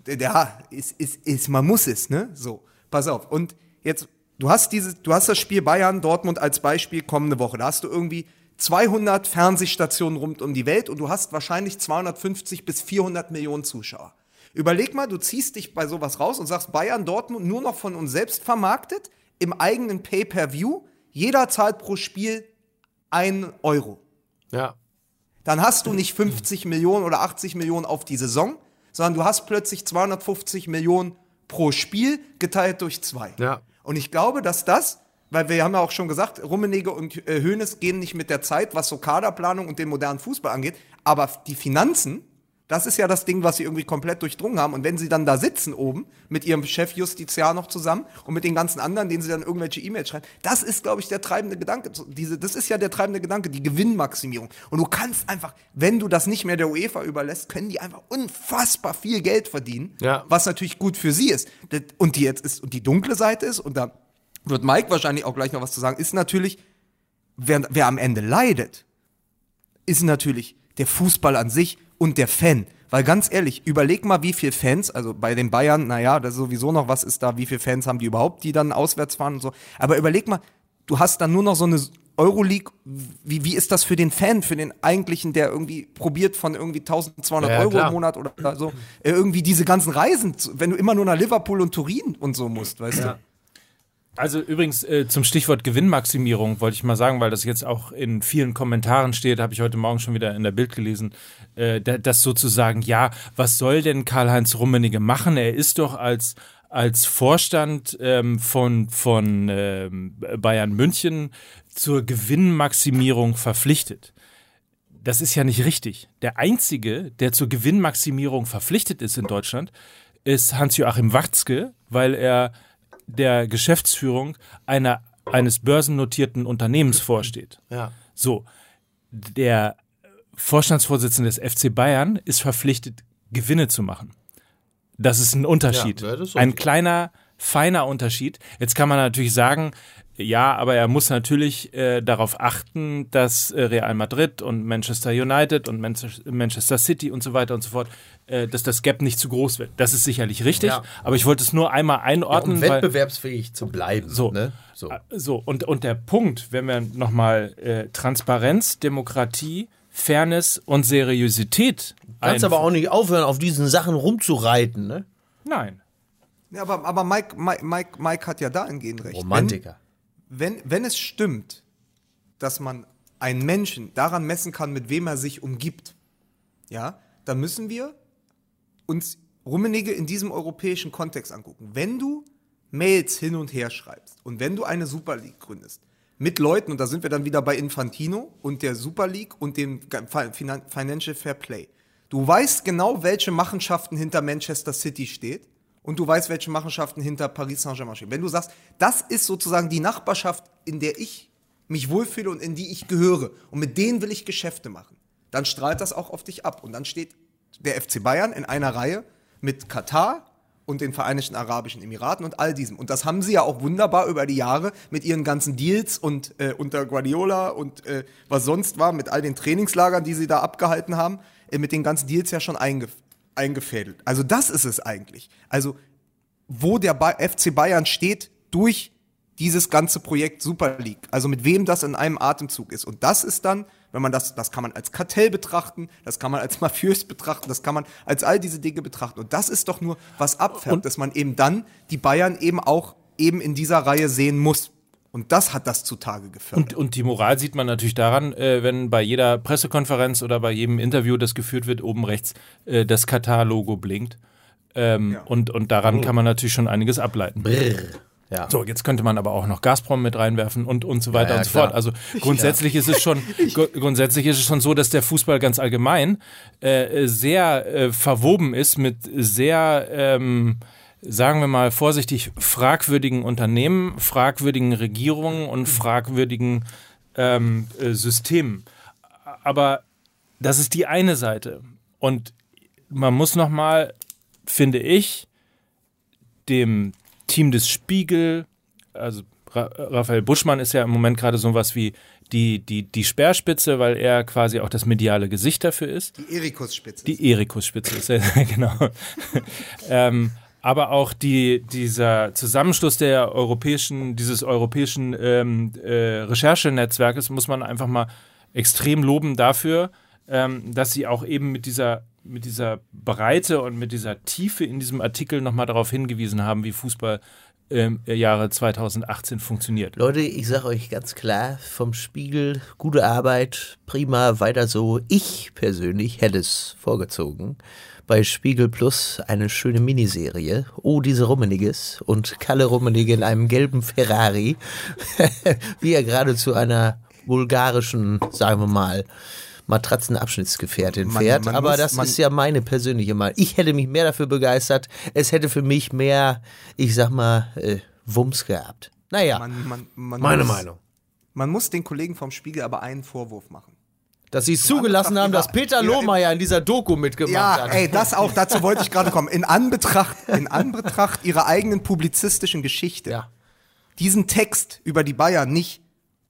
ja, ist, ist, ist, man muss es, ne? So, pass auf. Und jetzt, du hast dieses, du hast das Spiel Bayern, Dortmund als Beispiel kommende Woche. Da hast du irgendwie 200 Fernsehstationen rund um die Welt und du hast wahrscheinlich 250 bis 400 Millionen Zuschauer. Überleg mal, du ziehst dich bei sowas raus und sagst Bayern, Dortmund nur noch von uns selbst vermarktet, im eigenen Pay-Per-View. Jeder zahlt pro Spiel ein Euro Ja. dann hast du nicht 50 Millionen oder 80 Millionen auf die Saison, sondern du hast plötzlich 250 Millionen pro Spiel geteilt durch zwei. Ja. Und ich glaube, dass das weil wir haben ja auch schon gesagt, Rummenigge und äh, Hoeneß gehen nicht mit der Zeit, was so Kaderplanung und den modernen Fußball angeht. Aber die Finanzen, das ist ja das Ding, was sie irgendwie komplett durchdrungen haben. Und wenn sie dann da sitzen oben mit ihrem Chef Justiziar noch zusammen und mit den ganzen anderen, denen sie dann irgendwelche E-Mails schreiben, das ist, glaube ich, der treibende Gedanke. Diese, das ist ja der treibende Gedanke, die Gewinnmaximierung. Und du kannst einfach, wenn du das nicht mehr der UEFA überlässt, können die einfach unfassbar viel Geld verdienen, Ja. was natürlich gut für sie ist. Und die jetzt ist, und die dunkle Seite ist, und da wird Mike wahrscheinlich auch gleich noch was zu sagen, ist natürlich, wer, wer am Ende leidet, ist natürlich der Fußball an sich und der Fan. Weil ganz ehrlich, überleg mal, wie viele Fans, also bei den Bayern, naja, das ist sowieso noch was ist da, wie viele Fans haben die überhaupt, die dann auswärts fahren und so. Aber überleg mal, du hast dann nur noch so eine Euroleague, wie, wie ist das für den Fan, für den eigentlichen, der irgendwie probiert von irgendwie 1200 Ja, Euro klar. im Monat oder so, äh, irgendwie diese ganzen Reisen, wenn du immer nur nach Liverpool und Turin und so musst, weißt du? Also übrigens äh, zum Stichwort Gewinnmaximierung wollte ich mal sagen, weil das jetzt auch in vielen Kommentaren steht, habe ich heute Morgen schon wieder in der Bild gelesen, äh, da- dass sozusagen, ja, was soll denn Karl-Heinz Rummenigge machen? Er ist doch als als Vorstand ähm, von, von ähm, Bayern München zur Gewinnmaximierung verpflichtet. Das ist ja nicht richtig. Der Einzige, der zur Gewinnmaximierung verpflichtet ist in Deutschland, ist Hans-Joachim Watzke, weil er der Geschäftsführung einer, eines börsennotierten Unternehmens vorsteht. Ja. So, der Vorstandsvorsitzende des FC Bayern ist verpflichtet, Gewinne zu machen. Das ist ein Unterschied. Ja, ist ein richtig. kleiner, feiner Unterschied. Jetzt kann man natürlich sagen, ja, aber er muss natürlich äh, darauf achten, dass äh, Real Madrid und Manchester United und Manchester Manchester City und so weiter und so fort, äh, dass das Gap nicht zu groß wird. Das ist sicherlich richtig, Ja. aber ich wollte es nur einmal einordnen. Um weil, wettbewerbsfähig zu bleiben. So. Ne? so. so, und, und der Punkt, wenn wir nochmal äh, Transparenz, Demokratie, Fairness und Seriosität Kannst aber auch nicht aufhören, auf diesen Sachen rumzureiten. Ne? Nein. Ja, aber, aber Mike, Mike, Mike, Mike hat ja dahingehend recht. Romantiker. Wenn, wenn, wenn es stimmt, dass man einen Menschen daran messen kann, mit wem er sich umgibt, ja, dann müssen wir uns Rummenigge in diesem europäischen Kontext angucken. Wenn du Mails hin und her schreibst und wenn du eine Super League gründest, mit Leuten, und da sind wir dann wieder bei Infantino und der Super League und dem Finan- Financial Fair Play. Du weißt genau, welche Machenschaften hinter Manchester City steht und du weißt, welche Machenschaften hinter Paris Saint-Germain stehen. Wenn du sagst, das ist sozusagen die Nachbarschaft, in der ich mich wohlfühle und in die ich gehöre und mit denen will ich Geschäfte machen, dann strahlt das auch auf dich ab. Und dann steht der FC Bayern in einer Reihe mit Katar und den Vereinigten Arabischen Emiraten und all diesem. Und das haben sie ja auch wunderbar über die Jahre mit ihren ganzen Deals und äh, unter Guardiola und äh, was sonst war, mit all den Trainingslagern, die sie da abgehalten haben, äh, mit den ganzen Deals ja schon eingef eingefädelt. Also das ist es eigentlich. Also wo der FC Bayern steht durch dieses ganze Projekt Super League. Also mit wem das in einem Atemzug ist. Und das ist dann, wenn man das, das kann man als Kartell betrachten, das kann man als mafiös betrachten, das kann man als all diese Dinge betrachten. Und das ist doch nur was abfärbt, dass man eben dann die Bayern eben auch eben in dieser Reihe sehen muss. Und das hat das zutage gefördert. Und, und die Moral sieht man natürlich daran, äh, wenn bei jeder Pressekonferenz oder bei jedem Interview, das geführt wird, oben rechts äh, das Katar-Logo blinkt. Ähm, und, und daran kann man natürlich schon einiges ableiten. Ja. So, jetzt könnte man aber auch noch Gazprom mit reinwerfen und, und so weiter Ja, ja, und so klar. fort. Also grundsätzlich ist es schon gru- grundsätzlich ist es schon so, dass der Fußball ganz allgemein äh, sehr äh, verwoben ist mit sehr ähm, sagen wir mal vorsichtig fragwürdigen Unternehmen, fragwürdigen Regierungen und fragwürdigen ähm, äh, Systemen. Aber das ist die eine Seite und man muss noch mal, finde ich, dem Team des Spiegel, also Ra Raphael Buschmann ist ja im Moment gerade so was wie die, die, die Speerspitze, weil er quasi auch das mediale Gesicht dafür ist. Die Erikus-Spitze. Die Erikus-Spitze ist ja, genau. ähm, aber auch die, dieser Zusammenschluss der europäischen, dieses europäischen ähm, äh, Recherchenetzwerkes muss man einfach mal extrem loben dafür, ähm, dass sie auch eben mit dieser, mit dieser Breite und mit dieser Tiefe in diesem Artikel nochmal darauf hingewiesen haben, wie Fußball im Jahre 2018 funktioniert. Leute, ich sage euch ganz klar, vom Spiegel, gute Arbeit, prima, weiter so. Ich persönlich hätte es vorgezogen. Bei Spiegel Plus eine schöne Miniserie. Oh, diese Rummeniges und Kalle Rummenigge in einem gelben Ferrari, wie er gerade zu einer bulgarischen, sagen wir mal, Matratzenabschnittsgefährtin Man- fährt. man Aber muss- das ist ja meine persönliche Meinung. Ich hätte mich mehr dafür begeistert. Es hätte für mich mehr, ich sag mal, äh, Wumms gehabt. Naja, Man, man, man Meine muss, Meinung. Man muss den Kollegen vom Spiegel aber einen Vorwurf machen. Dass sie es zugelassen haben, dass Peter Lohmeier in dieser Doku mitgemacht Ja, hat. ey, das auch, dazu wollte ich gerade kommen. In Anbetracht, in Anbetracht ihrer eigenen publizistischen Geschichte, Ja. diesen Text über die Bayern nicht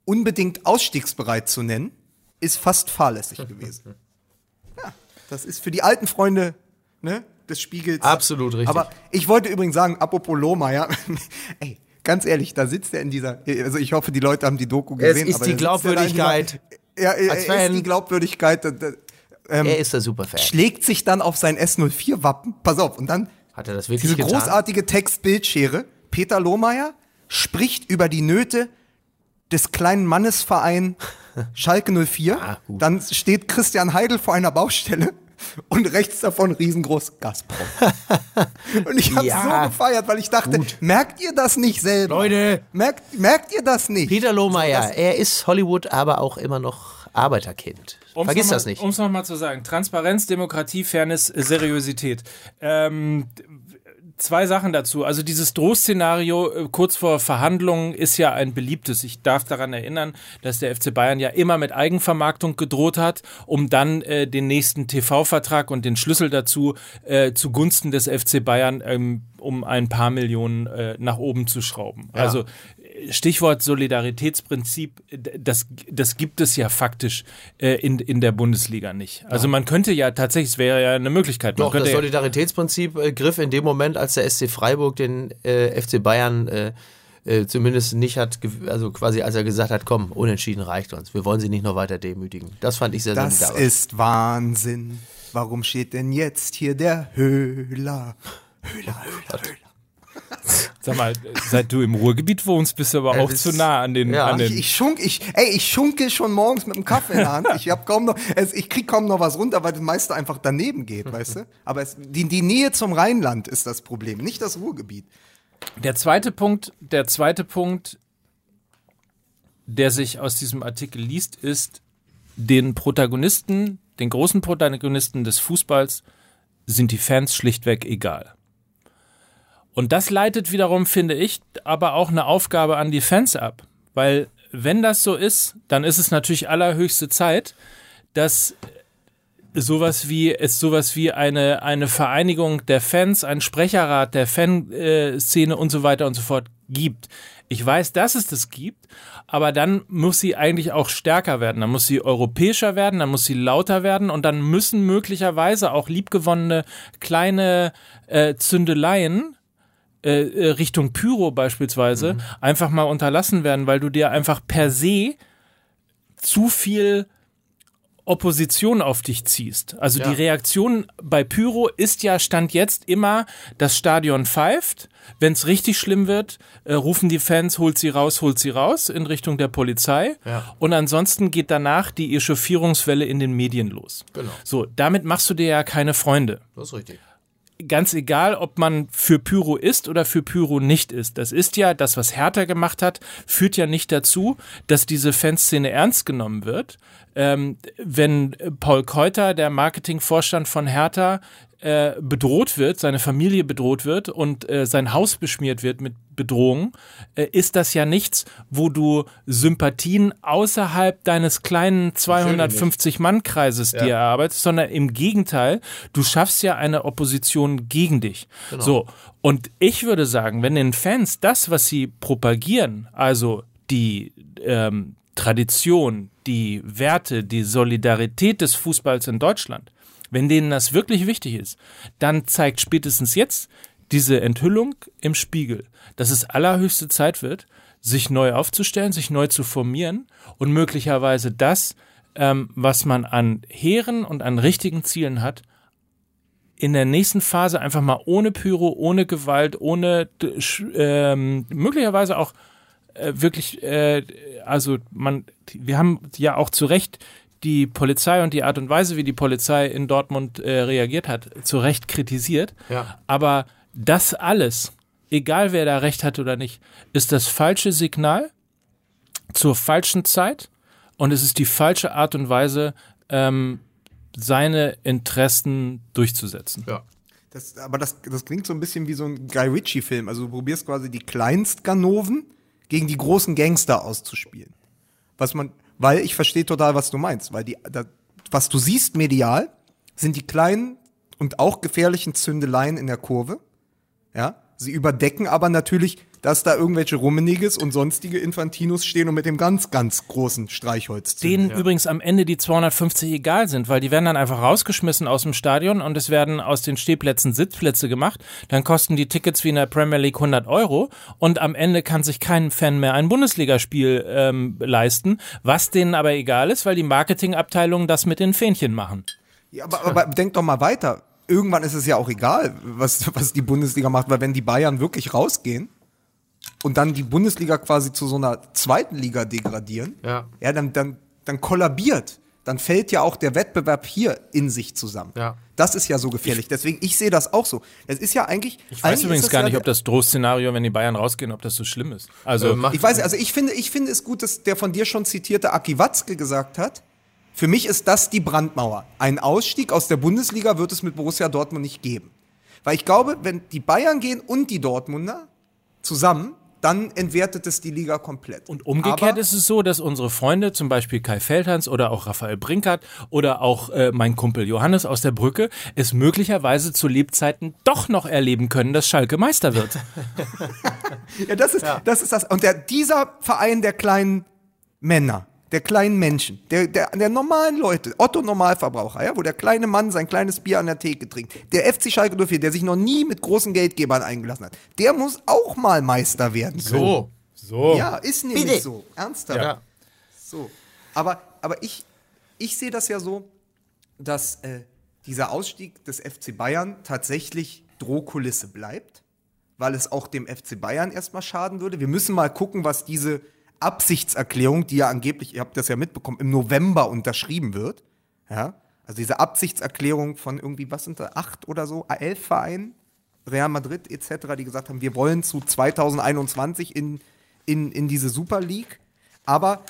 unbedingt ausstiegsbereit zu nennen, ist fast fahrlässig gewesen. Ja, das ist für die alten Freunde ne, des Spiegels. Absolut richtig. Aber ich wollte übrigens sagen, apropos Lohmeier, ey, ganz ehrlich, da sitzt er in dieser, also ich hoffe, die Leute haben die Doku Es gesehen. ist aber die Glaubwürdigkeit Ja, er, als Fan. ist die Glaubwürdigkeit. da- da- er ist der Superfan. schlägt sich dann auf sein S04-Wappen. Pass auf, und dann Hat er das wirklich diese getan? großartige Textbildschere. Peter Lohmeier spricht über die Nöte des kleinen Mannesverein Schalke 04. Ah, dann steht Christian Heidel vor einer Baustelle und rechts davon riesengroß Gazprom. und ich habe Ja, so gefeiert, weil ich dachte, merkt ihr das nicht selber? Leute. Merkt, merkt ihr das nicht? Peter Lohmeier, er ist Hollywood, aber auch immer noch Arbeiterkind. Vergiss das nicht. Um es nochmal zu sagen. Transparenz, Demokratie, Fairness, Seriosität. Ähm, zwei Sachen dazu. Also dieses Drohszenario äh, kurz vor Verhandlungen ist ja ein beliebtes. Ich darf daran erinnern, dass der FC Bayern ja immer mit Eigenvermarktung gedroht hat, um dann äh, den nächsten TV-Vertrag und den Schlüssel dazu äh, zugunsten des FC Bayern ähm, um ein paar Millionen äh, nach oben zu schrauben. Also äh, Stichwort Solidaritätsprinzip, das, das gibt es ja faktisch äh, in, in der Bundesliga nicht. Also man könnte ja tatsächlich, es wäre ja eine Möglichkeit. Man Doch, das Solidaritätsprinzip äh, griff in dem Moment, als der SC Freiburg den äh, FC Bayern äh, äh, zumindest nicht hat, also quasi als er gesagt hat, komm, unentschieden reicht uns. Wir wollen sie nicht noch weiter demütigen. Das fand ich sehr Das solidarisch. ist Wahnsinn. Warum steht denn jetzt hier der Höhler? Höhler, Höhler, Höhler. Sag mal, seit du im Ruhrgebiet wohnst, bist du aber auch zu nah an den, ja, an Ich, den ich schunk, ich, ey, ich schunke schon morgens mit dem Kaffee in der Hand. Ich hab kaum noch, es, ich krieg kaum noch was runter, weil das meiste einfach daneben geht, weißt du? Aber es, die, die Nähe zum Rheinland ist das Problem, nicht das Ruhrgebiet. Der zweite Punkt, der zweite Punkt, der sich aus diesem Artikel liest, ist, den Protagonisten, den großen Protagonisten des Fußballs sind die Fans schlichtweg egal. Und das leitet wiederum, finde ich, aber auch eine Aufgabe an die Fans ab. Weil wenn das so ist, dann ist es natürlich allerhöchste Zeit, dass sowas wie es sowas wie eine eine Vereinigung der Fans, ein Sprecherrat der Fanszene und so weiter und so fort gibt. Ich weiß, dass es das gibt, aber dann muss sie eigentlich auch stärker werden. Dann muss sie europäischer werden, dann muss sie lauter werden und dann müssen möglicherweise auch liebgewonnene kleine äh, Zündeleien äh, äh, Richtung Pyro beispielsweise einfach mal unterlassen werden, weil du dir einfach per se zu viel Opposition auf dich ziehst. Also die Reaktion bei Pyro ist ja Stand jetzt immer, das Stadion pfeift. Wenn es richtig schlimm wird, äh, rufen die Fans, holt sie raus, holt sie raus in Richtung der Polizei. Und ansonsten geht danach die Echauffierungswelle in den Medien los. Genau. So, damit machst du dir ja keine Freunde Das ist richtig. Ganz egal, ob man für Pyro ist oder für Pyro nicht ist. Das ist ja, das, was Hertha gemacht hat, führt ja nicht dazu, dass diese Fanszene ernst genommen wird. Ähm, wenn Paul Keuter, der Marketingvorstand von Hertha, äh, bedroht wird, seine Familie bedroht wird und äh, sein Haus beschmiert wird mit Bedrohung, äh, ist das ja nichts, wo du Sympathien außerhalb deines kleinen 250-Mann-Kreises dir erarbeitest, sondern im Gegenteil, du schaffst ja eine Opposition gegen dich. So, und ich würde sagen, wenn den Fans das, was sie propagieren, also die ähm, Tradition, die Werte, die Solidarität des Fußballs in Deutschland, wenn denen das wirklich wichtig ist, dann zeigt spätestens jetzt diese Enthüllung im Spiegel, dass es allerhöchste Zeit wird, sich neu aufzustellen, sich neu zu formieren und möglicherweise das, ähm, was man an hehren und an richtigen Zielen hat, in der nächsten Phase einfach mal ohne Pyro, ohne Gewalt, ohne ähm, möglicherweise auch äh, wirklich, äh, also man, wir haben ja auch zu Recht die Polizei und die Art und Weise, wie die Polizei in Dortmund äh, reagiert hat, zu Recht kritisiert. Ja. Aber das alles, egal wer da recht hat oder nicht, ist das falsche Signal zur falschen Zeit und es ist die falsche Art und Weise, ähm, seine Interessen durchzusetzen. Ja. Das, aber das, das klingt so ein bisschen wie so ein Guy Ritchie-Film. Also du probierst quasi die Kleinstganoven gegen die großen Gangster auszuspielen. Was man, weil ich verstehe total, was du meinst. Weil die, da, was du siehst medial, sind die kleinen und auch gefährlichen Zündeleien in der Kurve. Ja, sie überdecken aber natürlich, dass da irgendwelche Rummeniges und sonstige Infantinos stehen und mit dem ganz, ganz großen Streichholz zünden. Denen übrigens am Ende die 250 egal sind, weil die werden dann einfach rausgeschmissen aus dem Stadion und es werden aus den Stehplätzen Sitzplätze gemacht. Dann kosten die Tickets wie in der Premier League 100 Euro und am Ende kann sich kein Fan mehr ein Bundesligaspiel ähm, leisten, was denen aber egal ist, weil die Marketingabteilungen das mit den Fähnchen machen. Ja, aber, aber denk doch mal weiter. Irgendwann ist es ja auch egal, was, was die Bundesliga macht, weil wenn die Bayern wirklich rausgehen und dann die Bundesliga quasi zu so einer zweiten Liga degradieren, Ja. ja dann, dann, dann kollabiert. Dann fällt ja auch der Wettbewerb hier in sich zusammen. Ja. Das ist ja so gefährlich. Deswegen, ich sehe das auch so. Es ist ja eigentlich. Ich weiß übrigens gar nicht, ob das Drohszenario, wenn die Bayern rausgehen, ob das so schlimm ist. Also Äh, Ich weiß, nicht, also ich finde, ich finde es gut, dass der von dir schon zitierte Aki Watzke gesagt hat, für mich ist das die Brandmauer. Ein Ausstieg aus der Bundesliga wird es mit Borussia Dortmund nicht geben. Weil ich glaube, wenn die Bayern gehen und die Dortmunder zusammen, dann entwertet es die Liga komplett. Und umgekehrt Aber- ist es so, dass unsere Freunde, zum Beispiel Kai Feldhans oder auch Raphael Brinkert oder auch äh, mein Kumpel Johannes aus der Brücke, es möglicherweise zu Lebzeiten doch noch erleben können, dass Schalke Meister wird. Ja, das ist, das ist das. Und der, dieser Verein der kleinen Männer, der kleinen Menschen, der, der, der normalen Leute, Otto Normalverbraucher, ja, wo der kleine Mann sein kleines Bier an der Theke trinkt, der FC Schalke 04, der sich noch nie mit großen Geldgebern eingelassen hat, der muss auch mal Meister werden können. So. So. Ja, ist nämlich Bitte. so. Ernsthaft. Ja. So. Aber, aber ich, ich sehe das ja so, dass äh, dieser Ausstieg des FC Bayern tatsächlich Drohkulisse bleibt, weil es auch dem FC Bayern erstmal schaden würde. Wir müssen mal gucken, was diese Absichtserklärung, die ja angeblich, ihr habt das ja mitbekommen, im November unterschrieben wird. Ja. Also diese Absichtserklärung von irgendwie, was sind da, acht oder so, elf Vereinen, Real Madrid etc., die gesagt haben, wir wollen zu 2021 in, in, in diese Super League. Aber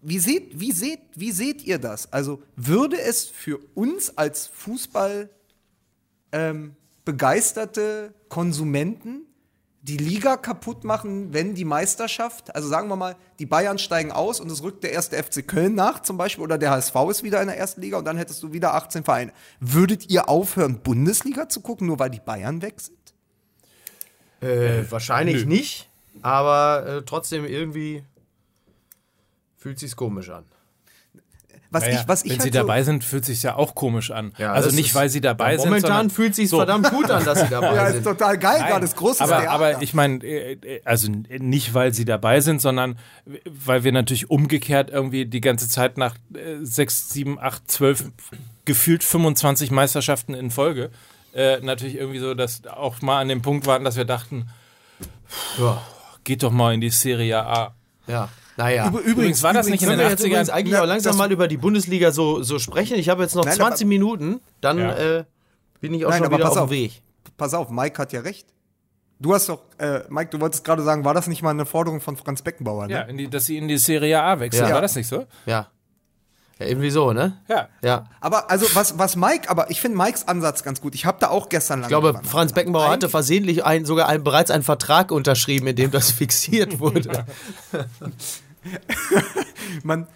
wie seht, wie, seht, wie seht ihr das? Also würde es für uns als Fußball ähm, begeisterte Konsumenten die Liga kaputt machen, wenn die Meisterschaft, also sagen wir mal, die Bayern steigen aus und es rückt der erste FC Köln nach zum Beispiel oder der HSV ist wieder in der ersten Liga und dann hättest du wieder 18 Vereine. Würdet ihr aufhören, Bundesliga zu gucken, nur weil die Bayern weg sind? Äh, wahrscheinlich nicht, aber äh, trotzdem irgendwie fühlt sich's komisch an. Was Naja, ich, was ich wenn halt sie so- dabei sind, fühlt sich ja auch komisch an. Ja, also nicht, ist- weil sie dabei sind. Momentan fühlt sich's so. verdammt gut an, dass sie dabei Ja, ist sind. total geil, Nein, gerade das große aber, Theater. aber ich meine, äh, äh, also nicht, weil sie dabei sind, sondern weil wir natürlich umgekehrt irgendwie die ganze Zeit nach äh, sechs, sieben, acht, zwölf, gefühlt 25 Meisterschaften in Folge äh, natürlich irgendwie so, dass auch mal an dem Punkt waren, dass wir dachten, Ja. geht doch mal in die Serie A. ja. Naja. Übrigens war das nicht in den wir jetzt übrigens 80ern. eigentlich Na, auch langsam mal über die Bundesliga so, so sprechen? Ich habe jetzt noch Nein, 20 aber- Minuten, dann Ja. äh, bin ich auch Nein, schon aber wieder pass auf auf. dem Weg. Pass auf, Mike hat ja recht. Du hast doch, äh, Mike, du wolltest gerade sagen, war das nicht mal eine Forderung von Franz Beckenbauer? Ne? Ja, in die, dass sie in die Serie A wechseln. Ja. War das nicht so? Ja. Ja, irgendwie so, ne? Ja. Ja. Aber also was, was Mike, aber ich finde Mikes Ansatz ganz gut. Ich habe da auch gestern lange Ich glaube, Franz Beckenbauer hatte versehentlich ein, sogar ein, bereits einen Vertrag unterschrieben, in dem das fixiert wurde. Man,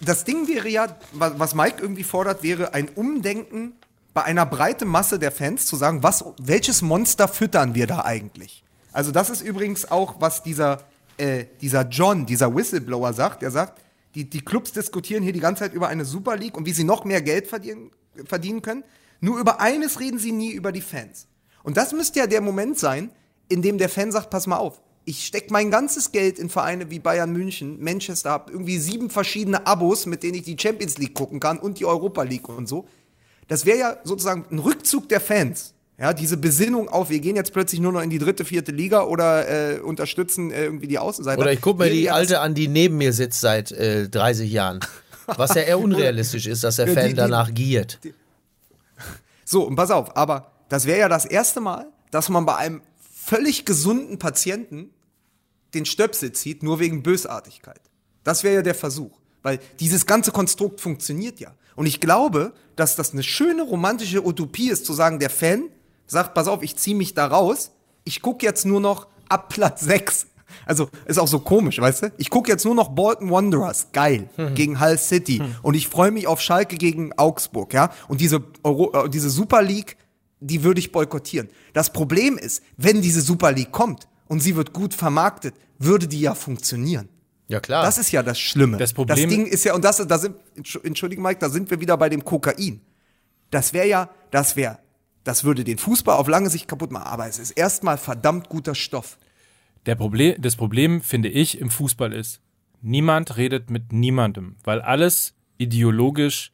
das Ding wäre ja, was, Mike irgendwie fordert, wäre ein Umdenken bei einer breiten Masse der Fans zu sagen, was, welches Monster füttern wir da eigentlich? Also das ist übrigens auch, was dieser, äh, dieser John, dieser Whistleblower sagt. Er sagt, die, die Clubs diskutieren hier die ganze Zeit über eine Super League und wie sie noch mehr Geld verdienen, verdienen können. Nur über eines reden sie nie über die Fans. Und das müsste ja der Moment sein, in dem der Fan sagt, pass mal auf, ich stecke mein ganzes Geld in Vereine wie Bayern München, Manchester, habe irgendwie sieben verschiedene Abos, mit denen ich die Champions League gucken kann und die Europa League und so. Das wäre ja sozusagen ein Rückzug der Fans. Ja, diese Besinnung auf, wir gehen jetzt plötzlich nur noch in die dritte, vierte Liga oder äh, unterstützen äh, irgendwie die Außenseiter. Oder ich guck mir die alte an, die neben mir sitzt seit äh, 30 Jahren. Was ja eher unrealistisch ist, dass der Ja, die- Fan die- danach giert. So, und pass auf, aber das wäre ja das erste Mal, dass man bei einem völlig gesunden Patienten den Stöpsel zieht, nur wegen Bösartigkeit. Das wäre ja der Versuch. Weil dieses ganze Konstrukt funktioniert ja. Und ich glaube, dass das eine schöne romantische Utopie ist, zu sagen, der Fan sagt, pass auf, ich ziehe mich da raus, ich gucke jetzt nur noch ab Platz 6. Also ist auch so komisch, weißt du? Ich gucke jetzt nur noch Bolton Wanderers, geil, gegen Hull City. Und ich freue mich auf Schalke gegen Augsburg, ja? Und diese, Euro, äh, diese Super League, die würde ich boykottieren. Das Problem ist, wenn diese Super League kommt und sie wird gut vermarktet, würde die ja funktionieren. Ja, klar. Das ist ja das Schlimme. Das Problem- das Ding ist ja, und das, da sind, Entsch- entschuldige Mike, da sind wir wieder bei dem Kokain. Das wäre ja, das wäre, das würde den Fußball auf lange Sicht kaputt machen, aber es ist erstmal verdammt guter Stoff. Der Problem, das Problem, finde ich, im Fußball ist, niemand redet mit niemandem, weil alles ideologisch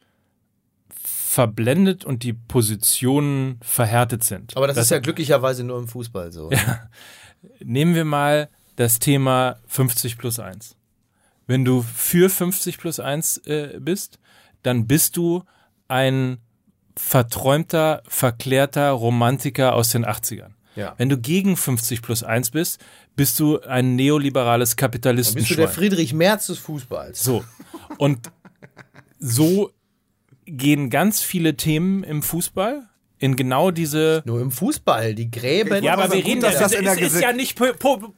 verblendet und die Positionen verhärtet sind. Aber das, ist ja glücklicherweise nur im Fußball so. Nehmen wir mal das Thema 50 plus 1. Wenn du für 50 plus 1 äh, bist, dann bist du ein verträumter, verklärter Romantiker aus den 80ern. Ja. Wenn du gegen 50 plus 1 bist, bist du ein neoliberales Bist du der Friedrich Merz des Fußballs? So. Und so gehen ganz viele Themen im Fußball in genau diese. Nur im Fußball, die Gräben. Ja, aber wir reden dass das, das das, in der ist, ist ja nicht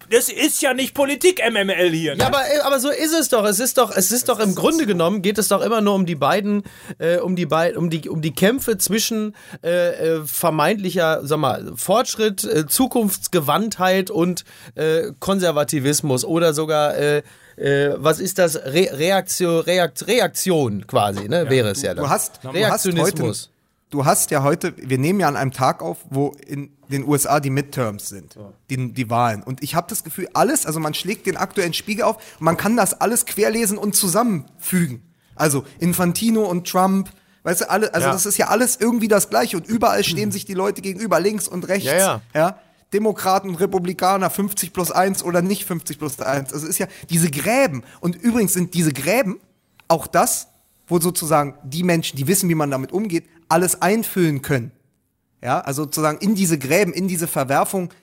das ist ja nicht Politik MML hier. Ne? Ja, aber, äh, aber so ist es doch. Es ist doch, es ist doch im Grunde genommen geht es doch immer nur um die beiden, äh, um die beiden, um die, um die Kämpfe zwischen äh, äh, vermeintlicher, sag mal, Fortschritt, äh, Zukunftsgewandtheit und äh, Konservativismus oder sogar äh, äh, was ist das? Re Reaktion, Reakt Reaktion quasi, ne? Wäre es ja dann. Du hast, du hast heute, Reaktionismus. Du hast ja heute, wir nehmen ja an einem Tag auf, wo in den USA die Midterms sind, die, die Wahlen. Und ich habe das Gefühl, alles, also man schlägt den aktuellen Spiegel auf, und man kann das alles querlesen und zusammenfügen. Also Infantino und Trump, weißt du, alle, also Ja. das ist ja alles irgendwie das Gleiche und überall stehen sich die Leute gegenüber, links und rechts. Ja, ja. ja. Demokraten und Republikaner 50 plus 1 oder nicht 50 plus 1. Also es ist ja diese Gräben. Und übrigens sind diese Gräben auch das, wo sozusagen die Menschen, die wissen, wie man damit umgeht, alles einfüllen können. Ja, also sozusagen in diese Gräben, in diese Verwerfung,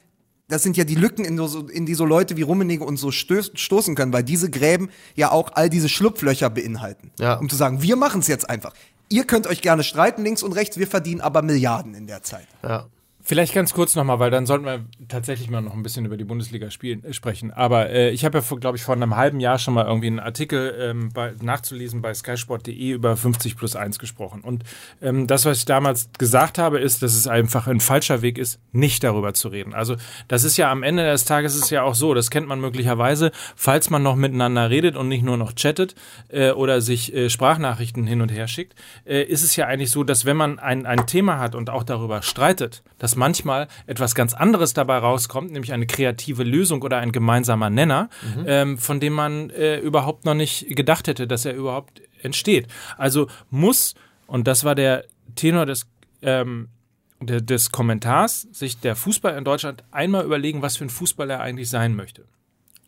das sind ja die Lücken, in, so, in die so Leute wie Rummenigge und so stöß, stoßen können, weil diese Gräben ja auch all diese Schlupflöcher beinhalten. Ja. Um zu sagen, wir machen es jetzt einfach. Ihr könnt euch gerne streiten, links und rechts, wir verdienen aber Milliarden in der Zeit. Ja. Vielleicht ganz kurz nochmal, weil dann sollten wir tatsächlich mal noch ein bisschen über die Bundesliga spielen, äh, sprechen. Aber äh, ich habe ja, glaube ich, vor einem halben Jahr schon mal irgendwie einen Artikel ähm, bei, nachzulesen bei skysport.de über 50 plus 1 gesprochen. Und ähm, das, was ich damals gesagt habe, ist, dass es einfach ein falscher Weg ist, nicht darüber zu reden. Also das ist ja am Ende des Tages ist ja auch so, das kennt man möglicherweise, falls man noch miteinander redet und nicht nur noch chattet äh, oder sich äh, Sprachnachrichten hin und her schickt, äh, ist es ja eigentlich so, dass wenn man ein, ein Thema hat und auch darüber streitet, dass manchmal etwas ganz anderes dabei rauskommt, nämlich eine kreative Lösung oder ein gemeinsamer Nenner, ähm, von dem man äh, überhaupt noch nicht gedacht hätte, dass er überhaupt entsteht. Also muss, und das war der Tenor des, ähm, de- des Kommentars, sich der Fußball in Deutschland einmal überlegen, was für ein Fußball er eigentlich sein möchte.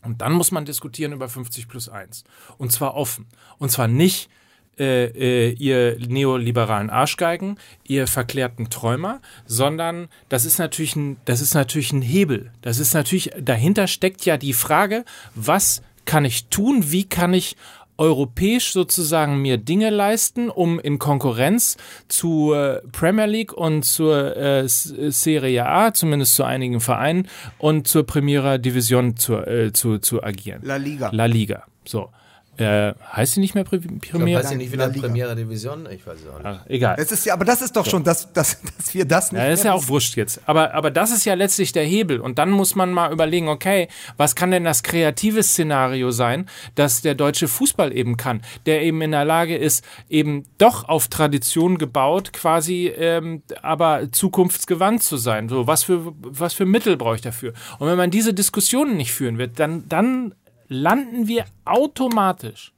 Und dann muss man diskutieren über 50 plus 1. Und zwar offen. Und zwar nicht äh, äh, ihr neoliberalen Arschgeigen, ihr verklärten Träumer, sondern das ist natürlich ein, das ist natürlich ein Hebel. Das ist natürlich, dahinter steckt ja die Frage, was kann ich tun, wie kann ich europäisch sozusagen mir Dinge leisten, um in Konkurrenz zur Premier League und zur äh, Serie A, zumindest zu einigen Vereinen, und zur Primera Division zu, äh, zu, zu agieren. La Liga. La Liga. So. Äh, heißt sie nicht mehr Pri Ich glaub, Primera? heißt die nicht wieder. Premiere Division? Ich weiß es auch nicht. Ah, egal. Es ist ja, aber das ist doch schon, dass, dass, dass wir das nicht Ja, ist ja auch wurscht jetzt. Aber, aber das ist ja letztlich der Hebel. Und dann muss man mal überlegen, okay, was kann denn das kreative Szenario sein, das der deutsche Fußball eben kann, der eben in der Lage ist, eben doch auf Tradition gebaut, quasi, ähm, aber zukunftsgewandt zu sein. So, was für, was für Mittel brauche ich dafür? Und wenn man diese Diskussionen nicht führen wird, dann, dann landen wir automatisch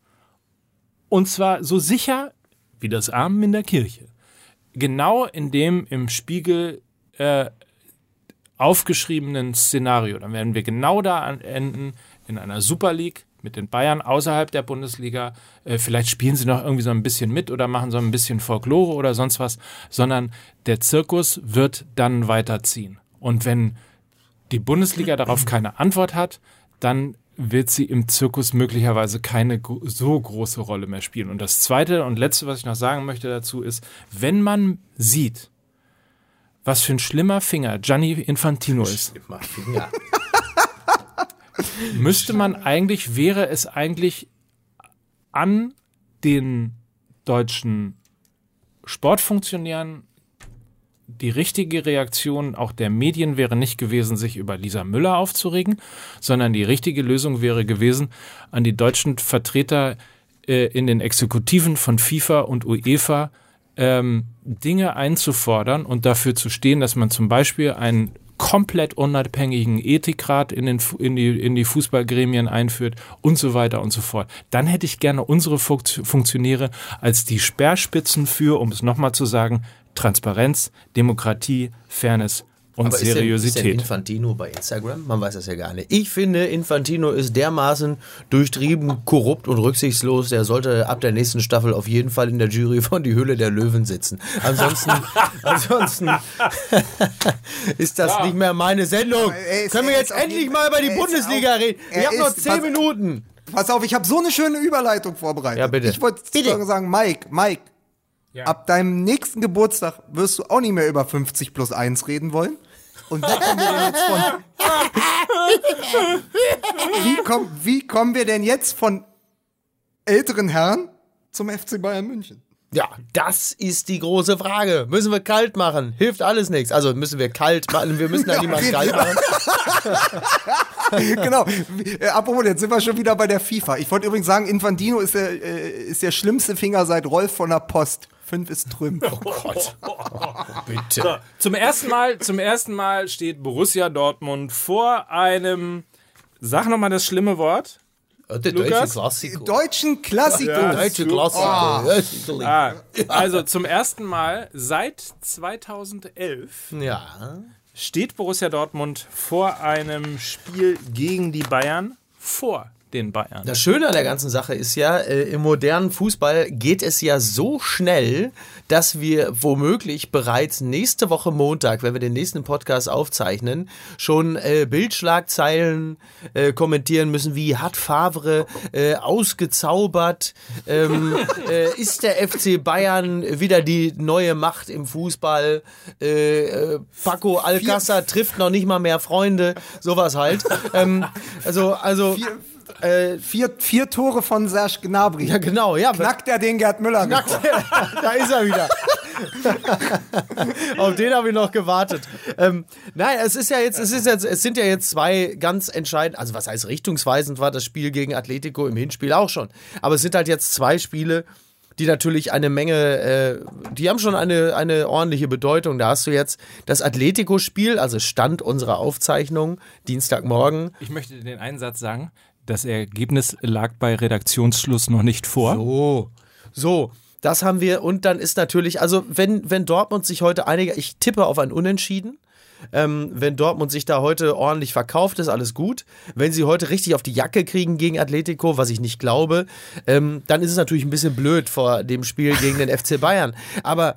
und zwar so sicher wie das Amen in der Kirche genau in dem im Spiegel äh, aufgeschriebenen Szenario. Dann werden wir genau da enden in einer Super League mit den Bayern außerhalb der Bundesliga. Äh, vielleicht spielen sie noch irgendwie so ein bisschen mit oder machen so ein bisschen Folklore oder sonst was, sondern der Zirkus wird dann weiterziehen. Und wenn die Bundesliga darauf keine Antwort hat, dann wird sie im Zirkus möglicherweise keine so große Rolle mehr spielen. Und das Zweite und Letzte, was ich noch sagen möchte dazu, ist, wenn man sieht, was für ein schlimmer Finger Gianni Infantino ist, Ja. müsste man eigentlich, wäre es eigentlich an den deutschen Sportfunktionären die richtige Reaktion auch der Medien wäre nicht gewesen, sich über Lisa Müller aufzuregen, sondern die richtige Lösung wäre gewesen, an die deutschen Vertreter äh, in den Exekutiven von FIFA und UEFA ähm, Dinge einzufordern und dafür zu stehen, dass man zum Beispiel einen komplett unabhängigen Ethikrat in, den, in, die, in die Fußballgremien einführt und so weiter und so fort. Dann hätte ich gerne unsere Funkt- Funktionäre als die Speerspitzen für, um es nochmal zu sagen, Transparenz, Demokratie, Fairness und Aber ist denn, ist denn Seriosität. Infantino bei Instagram? Man weiß das ja gar nicht. Ich finde, Infantino ist dermaßen durchtrieben, korrupt und rücksichtslos. Der sollte ab der nächsten Staffel auf jeden Fall in der Jury von Die Höhle der Löwen sitzen. Ansonsten, ansonsten ist das nicht mehr meine Sendung. ist- Können wir jetzt ist endlich mal über die ist Bundesliga auf- reden? er Ich habe noch ist- zehn Minuten. Pass auf, ich habe so eine schöne Überleitung vorbereitet. Ja, bitte. Ich wollte sagen, Mike, Mike, ab deinem nächsten Geburtstag wirst du auch nicht mehr über 50 plus 1 reden wollen. Und wie kommen wir denn jetzt von. wie, komm, wie kommen wir denn jetzt von älteren Herren zum FC Bayern München? Ja, das ist die große Frage. Müssen wir kalt machen? Hilft alles nichts. Also müssen wir kalt machen. Wir müssen da niemanden kalt machen. genau. Äh, apropos, jetzt sind wir schon wieder bei der FIFA. Ich wollte übrigens sagen, Infantino ist der, äh, ist der schlimmste Finger seit Rolf von der Post. Fünf ist Trüm. Oh Gott. Bitte. Zum ersten Mal, zum ersten Mal steht Borussia Dortmund vor einem, sag nochmal das schlimme Wort. Der Lukas? deutsche Klassiker. Deutschen Klassiker. Deutsche Klassiker. Ja, sicherlich. Ah, also zum ersten Mal seit 2011 Ja. steht Borussia Dortmund vor einem Spiel gegen die Bayern vor den Bayern. Das Schöne an der ganzen Sache ist ja, äh, im modernen Fußball geht es ja so schnell, dass wir womöglich bereits nächste Woche Montag, wenn wir den nächsten Podcast aufzeichnen, schon äh, Bildschlagzeilen äh, kommentieren müssen, wie hat Favre äh, ausgezaubert, ähm, äh, ist der FC Bayern wieder die neue Macht im Fußball, äh, Paco Alcázar trifft noch nicht mal mehr Freunde, sowas halt. Ähm, also, also, äh, Vier, vier Tore von Serge Gnabry. ja genau, ja. Knackt er den Gerd Müller da ist er wieder. Auf den habe ich noch gewartet. Ähm, nein, es ist ja jetzt, es ist jetzt, es sind ja jetzt zwei ganz entscheidend, also was heißt richtungsweisend war das Spiel gegen Atletico im Hinspiel auch schon. Aber es sind halt jetzt zwei Spiele, die natürlich eine Menge, äh, die haben schon eine, eine ordentliche Bedeutung. Da hast du jetzt das Atletico-Spiel, also Stand unserer Aufzeichnung, Dienstagmorgen. Ich möchte den einen Satz sagen. Das Ergebnis lag bei Redaktionsschluss noch nicht vor. So, so. Das haben wir und dann ist natürlich, also wenn, wenn Dortmund sich heute einige, ich tippe auf ein Unentschieden. Ähm, wenn Dortmund sich da heute ordentlich verkauft, ist alles gut. Wenn sie heute richtig auf die Jacke kriegen gegen Atletico, was ich nicht glaube, ähm, dann ist es natürlich ein bisschen blöd vor dem Spiel gegen den FC Bayern. Aber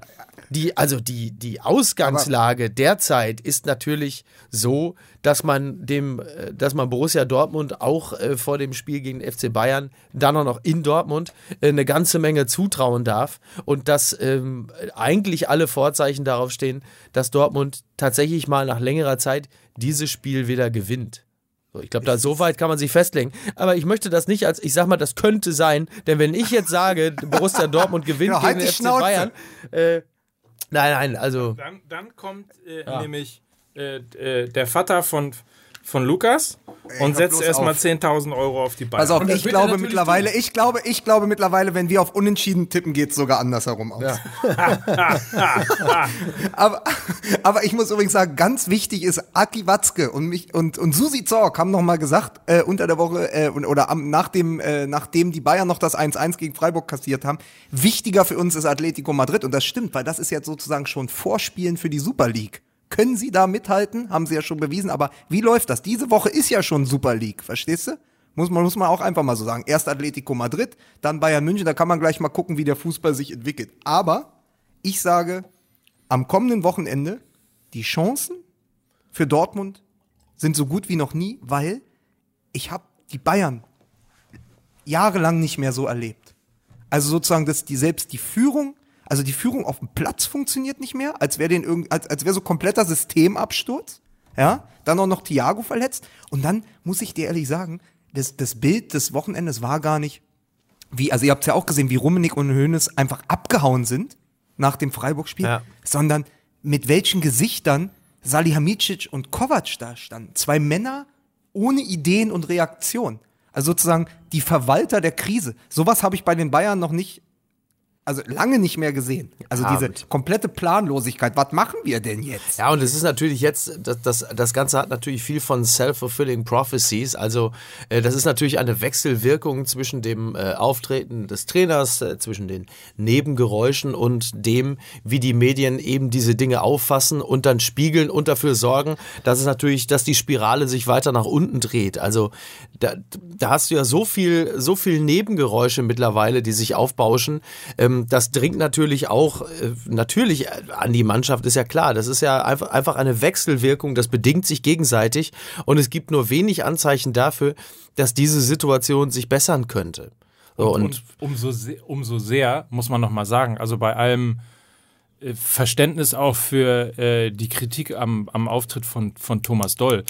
die, also die, die Ausgangslage derzeit ist natürlich so, dass man dem, äh, dass man Borussia Dortmund auch äh, vor dem Spiel gegen den FC Bayern, dann auch noch in Dortmund, äh, eine ganze Menge zutrauen darf und dass ähm, eigentlich alle Vorzeichen darauf stehen, dass Dortmund tatsächlich mal nach längerer Zeit dieses Spiel wieder gewinnt. So, ich glaube, da so weit kann man sich festlegen. Aber ich möchte das nicht als, ich sag mal, das könnte sein, denn wenn ich jetzt sage, Borussia Dortmund gewinnt Genau, halt gegen den die FC Schnauze. Bayern, äh, nein, nein, also Dann, dann kommt äh, nämlich äh, äh, der Vater von von Lukas und setzt erstmal auf. 10.000 Euro auf die Bayern. Pass auf, ich glaube mittlerweile, ich glaube, ich glaube mittlerweile, wenn wir auf Unentschieden tippen, geht es sogar andersherum aus. aber, aber ich muss übrigens sagen, ganz wichtig ist, Aki Watzke und mich und, und Susi Zorc haben noch mal gesagt, äh, unter der Woche äh, und- oder am, nachdem, äh, nachdem die Bayern noch das 1-1 gegen Freiburg kassiert haben, wichtiger für uns ist Atletico Madrid. Und das stimmt, weil das ist jetzt sozusagen schon Vorspielen für die Super League. Können sie da mithalten? Haben sie ja schon bewiesen. Aber wie läuft das? Diese Woche ist ja schon Super League, verstehst du? Muss man, muss man auch einfach mal so sagen. Erst Atletico Madrid, dann Bayern München, da kann man gleich mal gucken, wie der Fußball sich entwickelt. Aber ich sage, am kommenden Wochenende, die Chancen für Dortmund sind so gut wie noch nie, weil ich habe die Bayern jahrelang nicht mehr so erlebt. Also sozusagen, dass die selbst die Führung, also die Führung auf dem Platz funktioniert nicht mehr, als wäre den irgend, als, als wäre so kompletter Systemabsturz. Ja, dann auch noch Thiago verletzt. Und dann muss ich dir ehrlich sagen, das, das Bild des Wochenendes war gar nicht, wie, also ihr habt ja auch gesehen, wie Rummenig und Hoeneß einfach abgehauen sind nach dem Freiburg-Spiel, Ja. sondern mit welchen Gesichtern Salihamidzic und Kovac da standen. Zwei Männer ohne Ideen und Reaktion. Also sozusagen die Verwalter der Krise. Sowas habe ich bei den Bayern noch nicht, also lange nicht mehr gesehen. Also Ja, diese komplette Planlosigkeit. Was machen wir denn jetzt? Ja, und es ist natürlich jetzt, das, das, das Ganze hat natürlich viel von self-fulfilling prophecies. Also, äh, das ist natürlich eine Wechselwirkung zwischen dem äh, Auftreten des Trainers, äh, zwischen den Nebengeräuschen und dem, wie die Medien eben diese Dinge auffassen und dann spiegeln und dafür sorgen, dass es natürlich, dass die Spirale sich weiter nach unten dreht. Also, da, da hast du ja so viel, so viel Nebengeräusche mittlerweile, die sich aufbauschen. Ähm, das dringt natürlich auch, äh, natürlich äh, an die Mannschaft, ist ja klar. Das ist ja einfach, einfach eine Wechselwirkung, das bedingt sich gegenseitig und es gibt nur wenig Anzeichen dafür, dass diese Situation sich bessern könnte. So, und, Und umso, se- umso sehr, muss man noch mal sagen, also bei allem äh, Verständnis auch für äh, die Kritik am, am Auftritt von, von Thomas Doll.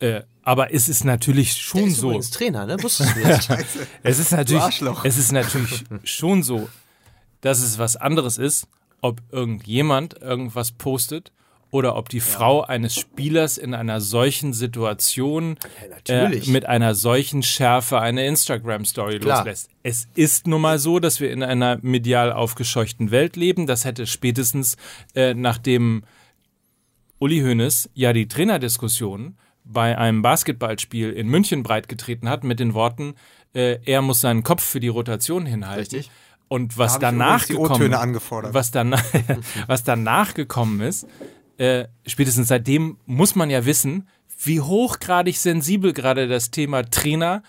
Äh, aber es ist natürlich schon ist so. Trainer, ne? Wusstest du das? Es ist natürlich, Arschloch. es ist natürlich schon so, dass es was anderes ist, ob irgendjemand irgendwas postet oder ob die Frau eines Spielers in einer solchen Situation natürlich. äh, mit einer solchen Schärfe eine Instagram-Story loslässt. Es ist nun mal so, dass wir in einer medial aufgescheuchten Welt leben. Das hätte spätestens äh, nachdem Uli Hoeneß ja die Trainerdiskussion bei einem Basketballspiel in München breitgetreten hat mit den Worten, äh, er muss seinen Kopf für die Rotation hinhalten. Richtig. Und was Da danach gekommen, was danach, was danach gekommen ist, äh, spätestens seitdem muss man ja wissen, wie hochgradig sensibel gerade das Thema Trainer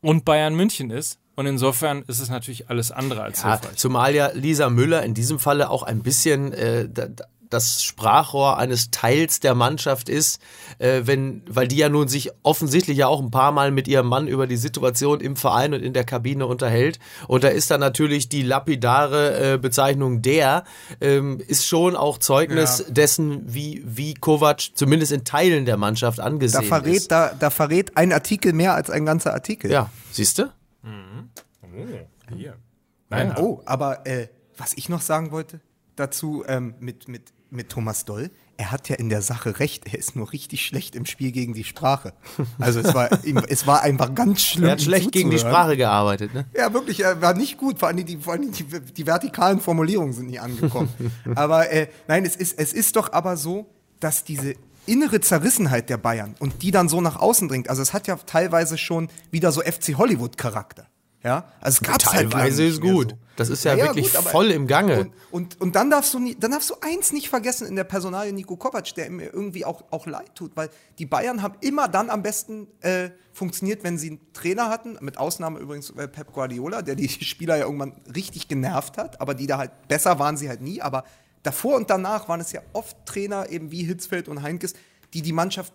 und Bayern München ist. Und insofern ist es natürlich alles andere als Ja, hilfreich. zumal ja Lisa Müller in diesem Falle auch ein bisschen äh, da- das Sprachrohr eines Teils der Mannschaft ist, äh, wenn, weil die ja nun sich offensichtlich ja auch ein paar Mal mit ihrem Mann über die Situation im Verein und in der Kabine unterhält. Und da ist dann natürlich die lapidare äh, Bezeichnung der, ähm, ist schon auch Zeugnis dessen, wie, wie Kovac zumindest in Teilen der Mannschaft Da angesehen verrät, ist. da, da verrät ein Artikel mehr als ein ganzer Artikel. Ja, siehst du? Hier. Nein, oh, aber äh, was ich noch sagen wollte dazu ähm, mit, mit, mit Thomas Doll, er hat ja in der Sache recht, er ist nur richtig schlecht im Spiel gegen die Sprache. Also es war, es war einfach ganz schlimm. Er hat schlecht gegen die. Sprache gearbeitet, ne? Ja, wirklich, er war nicht gut. Vor allem die, vor allem die, die vertikalen Formulierungen sind nie angekommen. aber äh, nein, es ist, es ist doch aber so, dass diese innere Zerrissenheit der Bayern und die dann so nach außen dringt. Also es hat ja teilweise schon wieder so FC Hollywood-Charakter. Ja, also es gab's halt Teilweise ist gut. So. Das ist ja, wirklich aber- voll im Gange. Und, und, und dann, darfst du nie, dann darfst du eins nicht vergessen in der Personalie Nico Kovac, der mir irgendwie auch, auch leid tut, weil die Bayern haben immer dann am besten äh, funktioniert, wenn sie einen Trainer hatten, mit Ausnahme übrigens äh, Pep Guardiola, der die Spieler ja irgendwann richtig genervt hat, aber die da halt besser waren sie halt nie, aber davor und danach waren es ja oft Trainer eben wie Hitzfeld und Heinkes, die die Mannschaft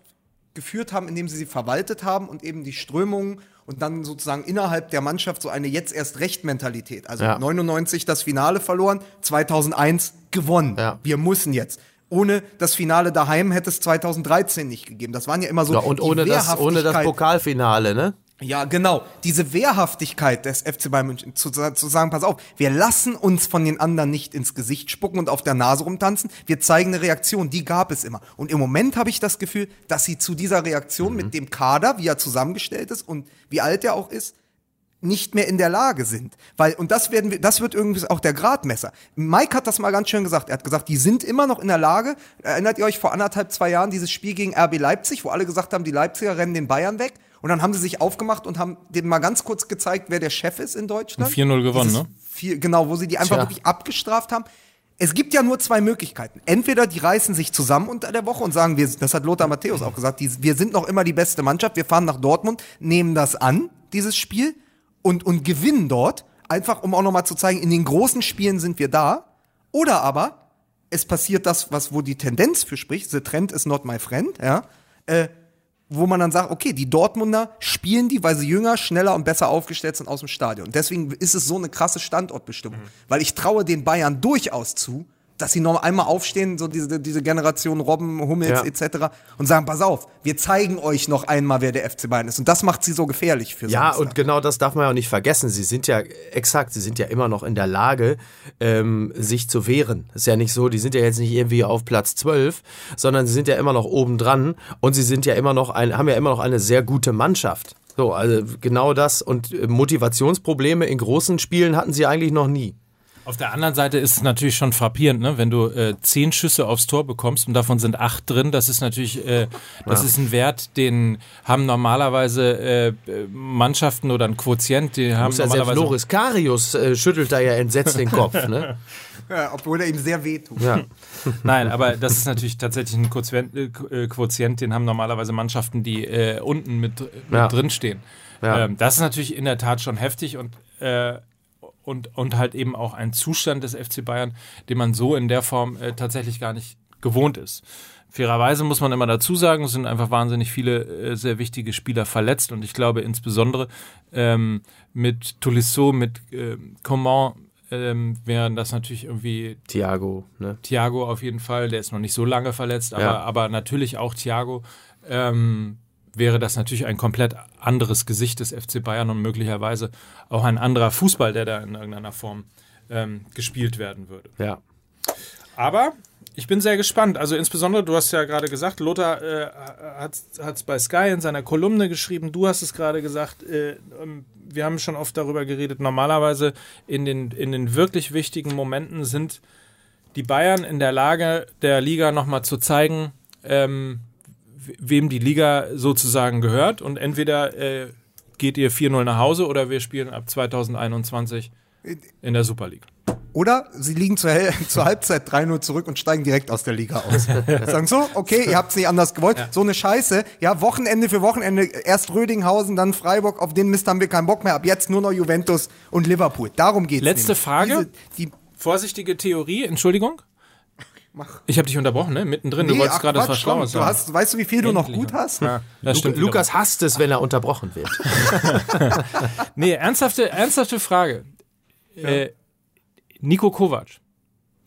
geführt haben, indem sie sie verwaltet haben und eben die Strömungen und dann sozusagen innerhalb der Mannschaft so eine jetzt erst recht Mentalität. Also Ja. 99 das Finale verloren, 2001 gewonnen. Ja. Wir müssen jetzt. Ohne das Finale daheim hätte es 2013 nicht gegeben. Das waren ja immer so Ja, und die ohne das, ohne das. Pokalfinale, ne? Ja, genau. Diese Wehrhaftigkeit des FC Bayern München, zu, zu sagen, pass auf, wir lassen uns von den anderen nicht ins Gesicht spucken und auf der Nase rumtanzen. Wir zeigen eine Reaktion, die gab es immer. Und im Moment habe ich das Gefühl, dass sie zu dieser Reaktion mit dem Kader, wie er zusammengestellt ist und wie alt er auch ist, nicht mehr in der Lage sind. Weil, und das werden wir, das wird irgendwie auch der Gradmesser. Mike hat das mal ganz schön gesagt. Er hat gesagt, die sind immer noch in der Lage. Erinnert ihr euch vor anderthalb, zwei Jahren dieses Spiel gegen RB Leipzig, wo alle gesagt haben, die Leipziger rennen den Bayern weg? Und dann haben sie sich aufgemacht und haben denen mal ganz kurz gezeigt, wer der Chef ist in Deutschland. 4-0 gewonnen, ne? Vier, genau, wo sie die einfach Tja. wirklich abgestraft haben. Es gibt ja nur zwei Möglichkeiten. Entweder die reißen sich zusammen unter der Woche und sagen, wir, das hat Lothar Matthäus auch gesagt, die, wir sind noch immer die beste Mannschaft, wir fahren nach Dortmund, nehmen das an, dieses Spiel, und, und gewinnen dort, einfach um auch nochmal zu zeigen, in den großen Spielen sind wir da. Oder aber, es passiert das, was, wo die Tendenz für spricht, the trend is not my friend, ja, äh, wo man dann sagt, okay, die Dortmunder spielen die, weil sie jünger, schneller und besser aufgestellt sind aus dem Stadion. Und deswegen ist es so eine krasse Standortbestimmung. Weil ich traue den Bayern durchaus zu, dass sie noch einmal aufstehen, so diese, diese Generation Robben, Hummels Ja. etc. und sagen, pass auf, wir zeigen euch noch einmal, wer der FC Bayern ist. Und das macht sie so gefährlich für Ja, Samstag. und genau das darf man ja auch nicht vergessen. Sie sind ja, exakt, sie sind ja immer noch in der Lage, ähm, sich zu wehren. Ist ja nicht so, die sind ja jetzt nicht irgendwie auf Platz 12, sondern sie sind ja immer noch oben dran und sie sind ja immer noch ein, haben ja immer noch eine sehr gute Mannschaft. So, also genau das und äh, Motivationsprobleme in großen Spielen hatten sie eigentlich noch nie. Auf der anderen Seite ist es natürlich schon frappierend, ne? wenn du äh, zehn Schüsse aufs Tor bekommst und davon sind acht drin. Das ist natürlich, äh, das ist ein Wert, den haben normalerweise äh, Mannschaften oder ein Quotient, die haben ja selbst normalerweise Loris Karius äh, schüttelt da ja entsetzt den Kopf. Ne? ja, obwohl er ihm sehr wehtut. Ja. Nein, aber das ist natürlich tatsächlich ein Quotient, äh, äh, Quotient den haben normalerweise Mannschaften, die äh, unten mit, mit Ja. drinstehen. Ja. Ähm, das ist natürlich in der Tat schon heftig und, äh, und, und halt eben auch ein Zustand des FC Bayern, den man so in der Form äh, tatsächlich gar nicht gewohnt ist. Fairerweise muss man immer dazu sagen, es sind einfach wahnsinnig viele äh, sehr wichtige Spieler verletzt und ich glaube insbesondere ähm, mit Tolisso, mit äh, Coman ähm, wären das natürlich irgendwie Thiago, ne? Thiago auf jeden Fall, der ist noch nicht so lange verletzt, aber, Ja. aber natürlich auch Thiago, ähm, wäre das natürlich ein komplett anderes Gesicht des FC Bayern und möglicherweise auch ein anderer Fußball, der da in irgendeiner Form ähm, gespielt werden würde. Ja. Aber ich bin sehr gespannt. Also insbesondere, du hast ja gerade gesagt, Lothar äh, hat es bei Sky in seiner Kolumne geschrieben, du hast es gerade gesagt, äh, ähm, wir haben schon oft darüber geredet, normalerweise in den, in den wirklich wichtigen Momenten sind die Bayern in der Lage, der Liga nochmal zu zeigen, ähm, wem die Liga sozusagen gehört. Und entweder äh, geht ihr 4-0 nach Hause oder wir spielen ab 2021 in der Super League. Oder sie liegen zur, Hel zur Halbzeit 3-0 zurück und steigen direkt aus der Liga aus. Sagen so, okay, ihr habt es nicht anders gewollt. So eine Scheiße. Ja, Wochenende für Wochenende. Erst Rödinghausen, dann Freiburg. Auf den Mist haben wir keinen Bock mehr. Ab jetzt nur noch Juventus und Liverpool. Darum geht's. Letzte nämlich. Frage. Diese, die, Vorsichtige Theorie, Entschuldigung. Mach. Ich habe dich unterbrochen, ne? Mittendrin. Du Nee, wolltest ach, gerade was Schlaues du sagen. hast, Weißt du, wie viel du noch Endlich. gut hast? Ja, das stimmt. Lukas hasst es, wenn er unterbrochen wird. Nee, ernsthafte, ernsthafte Frage. Äh, Nico Kovac,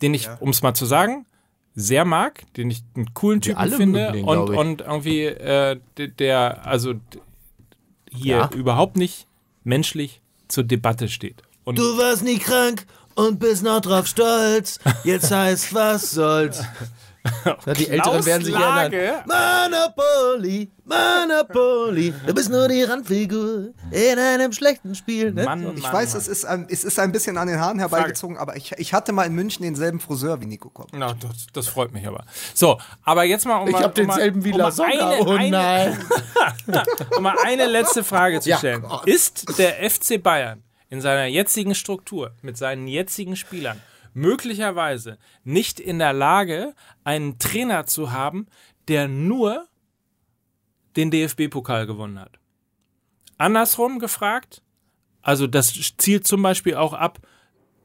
den ich, um es mal zu sagen, sehr mag, den ich einen coolen Typen alle finde den, und, und irgendwie äh, der also hier Ja. überhaupt nicht menschlich zur Debatte steht. Und Du warst nie krank und bist noch drauf stolz. Jetzt heißt, was soll's. Ja, die Älteren werden sich erinnern. Monopoly, Monopoly. Du bist nur die Randfigur in einem schlechten Spiel. Ne? Mann, Ich Mann, weiß, Mann. es ist, ein, es ist ein bisschen an den Haaren herbeigezogen, aber ich, ich hatte mal in München denselben Friseur wie Nico Kopp. Na, das, das freut mich aber. So, aber jetzt mal um Ich mal, hab um mal- denselben wie um Lasogga. eine- Oh eine- nein. um mal eine letzte Frage zu Ja, stellen. Gott. Ist der FC Bayern in seiner jetzigen Struktur, mit seinen jetzigen Spielern, möglicherweise nicht in der Lage, einen Trainer zu haben, der nur den DFB-Pokal gewonnen hat? Andersrum gefragt, also das zielt zum Beispiel auch ab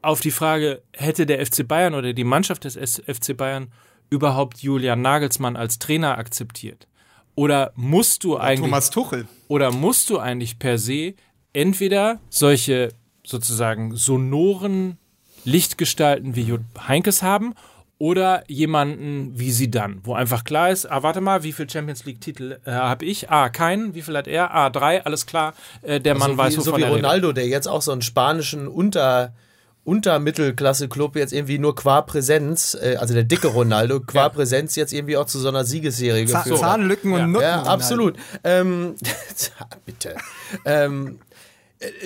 auf die Frage, hätte der FC Bayern oder die Mannschaft des FC Bayern überhaupt Julian Nagelsmann als Trainer akzeptiert? Oder musst du eigentlich Thomas Tuchel. oder musst du eigentlich per se entweder solche sozusagen sonoren Lichtgestalten wie Jupp Heinkes haben oder jemanden wie sie dann, wo einfach klar ist, ah, warte mal, wie viel Champions League-Titel äh, habe ich? Ah, keinen. Wie viel hat er? Ah, drei, alles klar. Äh, der Mann so weiß, wie, wovon so wie er redet. Ronaldo, der jetzt auch so einen spanischen Unter Untermittelklasse-Club jetzt irgendwie nur qua Präsenz, äh, also der dicke Ronaldo, qua Präsenz jetzt irgendwie auch zu so einer Siegesserie Zahn- geführt hat. Zahnlücken und Nutten. Ja, absolut. Ähm, bitte. ähm, äh,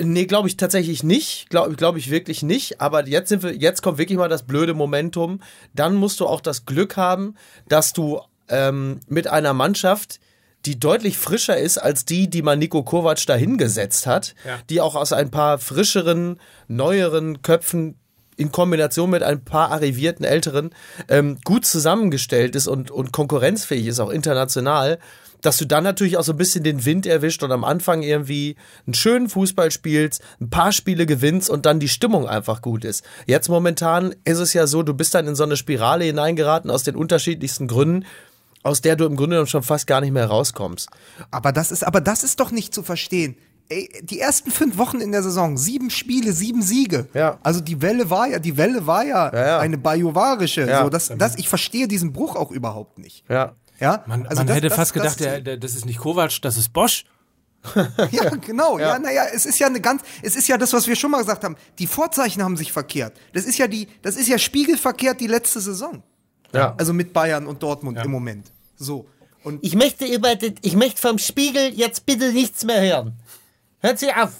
nee, glaube ich tatsächlich nicht. Glaube glaub ich wirklich nicht. Aber jetzt sind wir, jetzt kommt wirklich mal das blöde Momentum. Dann musst du auch das Glück haben, dass du ähm, mit einer Mannschaft, die deutlich frischer ist als die, die man Nico Kovac da hingesetzt hat, Ja. die auch aus ein paar frischeren, neueren Köpfen in Kombination mit ein paar arrivierten Älteren ähm, gut zusammengestellt ist und, und konkurrenzfähig ist, auch international, dass du dann natürlich auch so ein bisschen den Wind erwischt und am Anfang irgendwie einen schönen Fußball spielst, ein paar Spiele gewinnst und dann die Stimmung einfach gut ist. Jetzt momentan ist es ja so, du bist dann in so eine Spirale hineingeraten aus den unterschiedlichsten Gründen, aus der du im Grunde genommen schon fast gar nicht mehr rauskommst. Aber das ist, aber das ist doch nicht zu verstehen. Ey, die ersten fünf Wochen in der Saison, sieben Spiele, sieben Siege. Ja. Also die Welle war ja, die Welle war ja, Ja, ja. eine bajovarische. Ja. So, das, das, ich verstehe diesen Bruch auch überhaupt nicht. Ja. Ja, Man, Also man das- hätte das- fast gedacht, der, der, das ist nicht Kovac, das ist Bosch. Ja, genau. Ja, naja, es ist ja eine ganz, es ist ja das, was wir schon mal gesagt haben. Die Vorzeichen haben sich verkehrt. Das ist ja die, das ist ja spiegelverkehrt die letzte Saison. Ja. Also mit Bayern und Dortmund im Moment. So. Und Ich möchte über den, ich möchte vom Spiegel jetzt bitte nichts mehr hören. Hört sie auf.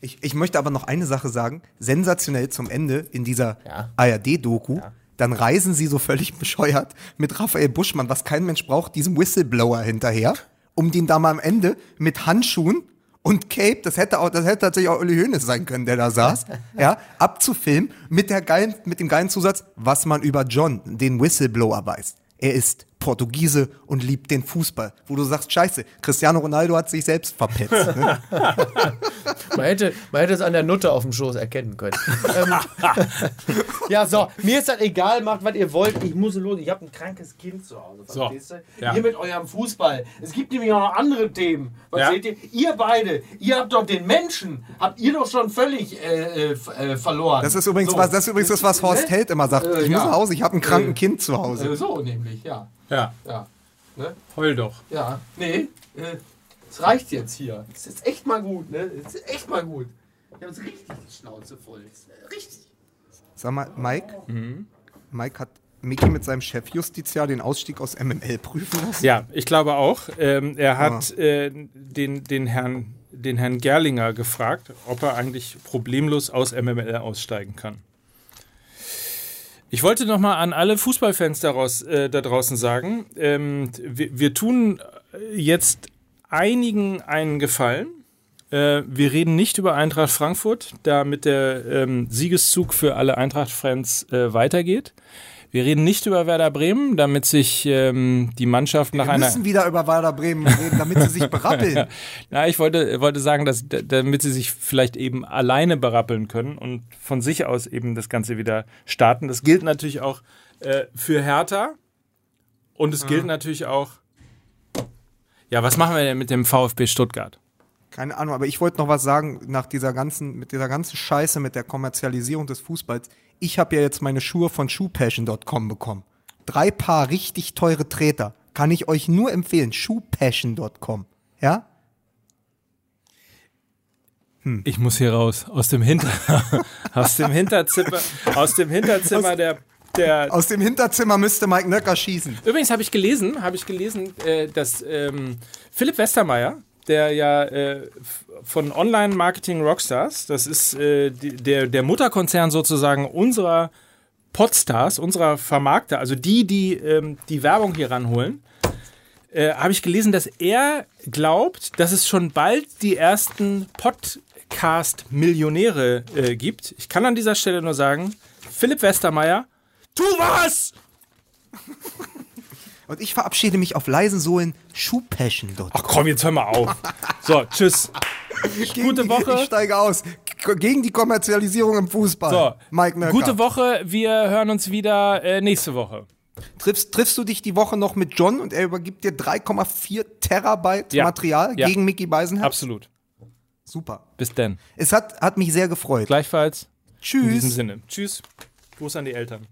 ich, ich möchte aber noch eine Sache sagen. Sensationell zum Ende in dieser Ja. ARD-Doku. Dann reisen sie so völlig bescheuert mit Raphael Buschmann, was kein Mensch braucht, diesem Whistleblower hinterher, um den da mal am Ende mit Handschuhen und Cape, das hätte auch, das hätte tatsächlich auch Uli Hoeneß sein können, der da saß, ja, abzufilmen mit der geilen, mit dem geilen Zusatz, was man über John, den Whistleblower weiß. Er ist Portugiese und liebt den Fußball. Wo du sagst, scheiße, Cristiano Ronaldo hat sich selbst verpetzt. Ne? Man hätte, man hätte es an der Nutte auf dem Schoß erkennen können. ähm, ja, so, mir ist das egal, macht was ihr wollt. Ich muss los. Ich habe ein krankes Kind zu Hause. So, Verstehst du? ja. Ihr mit eurem Fußball. Es gibt nämlich auch noch andere Themen. Was Ja. seht ihr? Ihr beide, ihr habt doch den Menschen, habt ihr doch schon völlig äh, äh, äh, verloren. Das ist übrigens So. was, das ist übrigens das, was Horst Ne? Held immer sagt. Äh, ich muss ja. nach Hause, ich habe ein kranken Äh, Kind zu Hause. Äh, so nämlich, ja. Ja, Ja. Ne? heul doch. Ja. Nee. Äh, es reicht jetzt hier. Es ist echt mal gut, ne? Es ist echt mal gut. Ich habe jetzt richtig die Schnauze voll. Es ist, äh, Richtig. Sag mal, Mike, Mhm. Mike hat Mickey mit seinem Chefjustiziar den Ausstieg aus MML prüfen lassen. Ja, ich glaube auch. Ähm, er hat Ah. äh, den, den, Herrn, den Herrn Gerlinger gefragt, ob er eigentlich problemlos aus MML aussteigen kann. Ich wollte noch mal an alle Fußballfans daraus, äh, da draußen sagen, ähm, wir, wir tun jetzt einigen einen Gefallen. Äh, wir reden nicht über Eintracht Frankfurt, damit der ähm, Siegeszug für alle Eintracht-Fans äh, weitergeht. Wir reden nicht über Werder Bremen, damit sich ähm, die Mannschaft nach Wir einer. müssen wieder über Werder Bremen reden, damit sie sich berappeln. Na, ich wollte, wollte sagen, dass damit sie sich vielleicht eben alleine berappeln können und von sich aus eben das Ganze wieder starten. Das gilt natürlich auch äh, für Hertha und es gilt natürlich auch. Ja, was machen wir denn mit dem VfB Stuttgart? Keine Ahnung, aber ich wollte noch was sagen nach dieser ganzen, mit dieser ganzen Scheiße mit der Kommerzialisierung des Fußballs. Ich habe ja jetzt meine Schuhe von shoepassion.com bekommen. Drei Paar richtig teure Treter. Kann ich euch nur empfehlen. shoepassion.com. Ja? Ich muss hier raus aus dem Hinter aus dem Hinterzimmer aus dem Hinterzimmer der der Aus dem Hinterzimmer müsste Mike Nöcker schießen. Übrigens habe ich gelesen, habe ich gelesen, äh, dass ähm, Philipp Westermeier, der ja äh, von Online Marketing Rockstars, das ist äh, der der Mutterkonzern sozusagen unserer Podstars, unserer Vermarkter, also die, die ähm, die Werbung hier ranholen, äh, habe ich gelesen, dass er glaubt, dass es schon bald die ersten Podcast-Millionäre äh, gibt. Ich kann an dieser Stelle nur sagen, Philipp Westermeier, tu was! Und ich verabschiede mich auf leisen Sohlen shoepassion.com. Ach komm, jetzt hör mal auf. So, tschüss. Gegen gute die- Woche. Ich steige aus. Gegen die Kommerzialisierung im Fußball. So, Mike Nöcker. gute Woche. Wir hören uns wieder äh, nächste Woche. Triffst, triffst du dich die Woche noch mit John und er übergibt dir 3,4 Terabyte Ja. Material Ja. gegen Mickey Beisenherz? Absolut. Super. Bis dann. Es hat, hat mich sehr gefreut. Gleichfalls. In diesem Tschüss. Sinne. Tschüss. Gruß an die Eltern.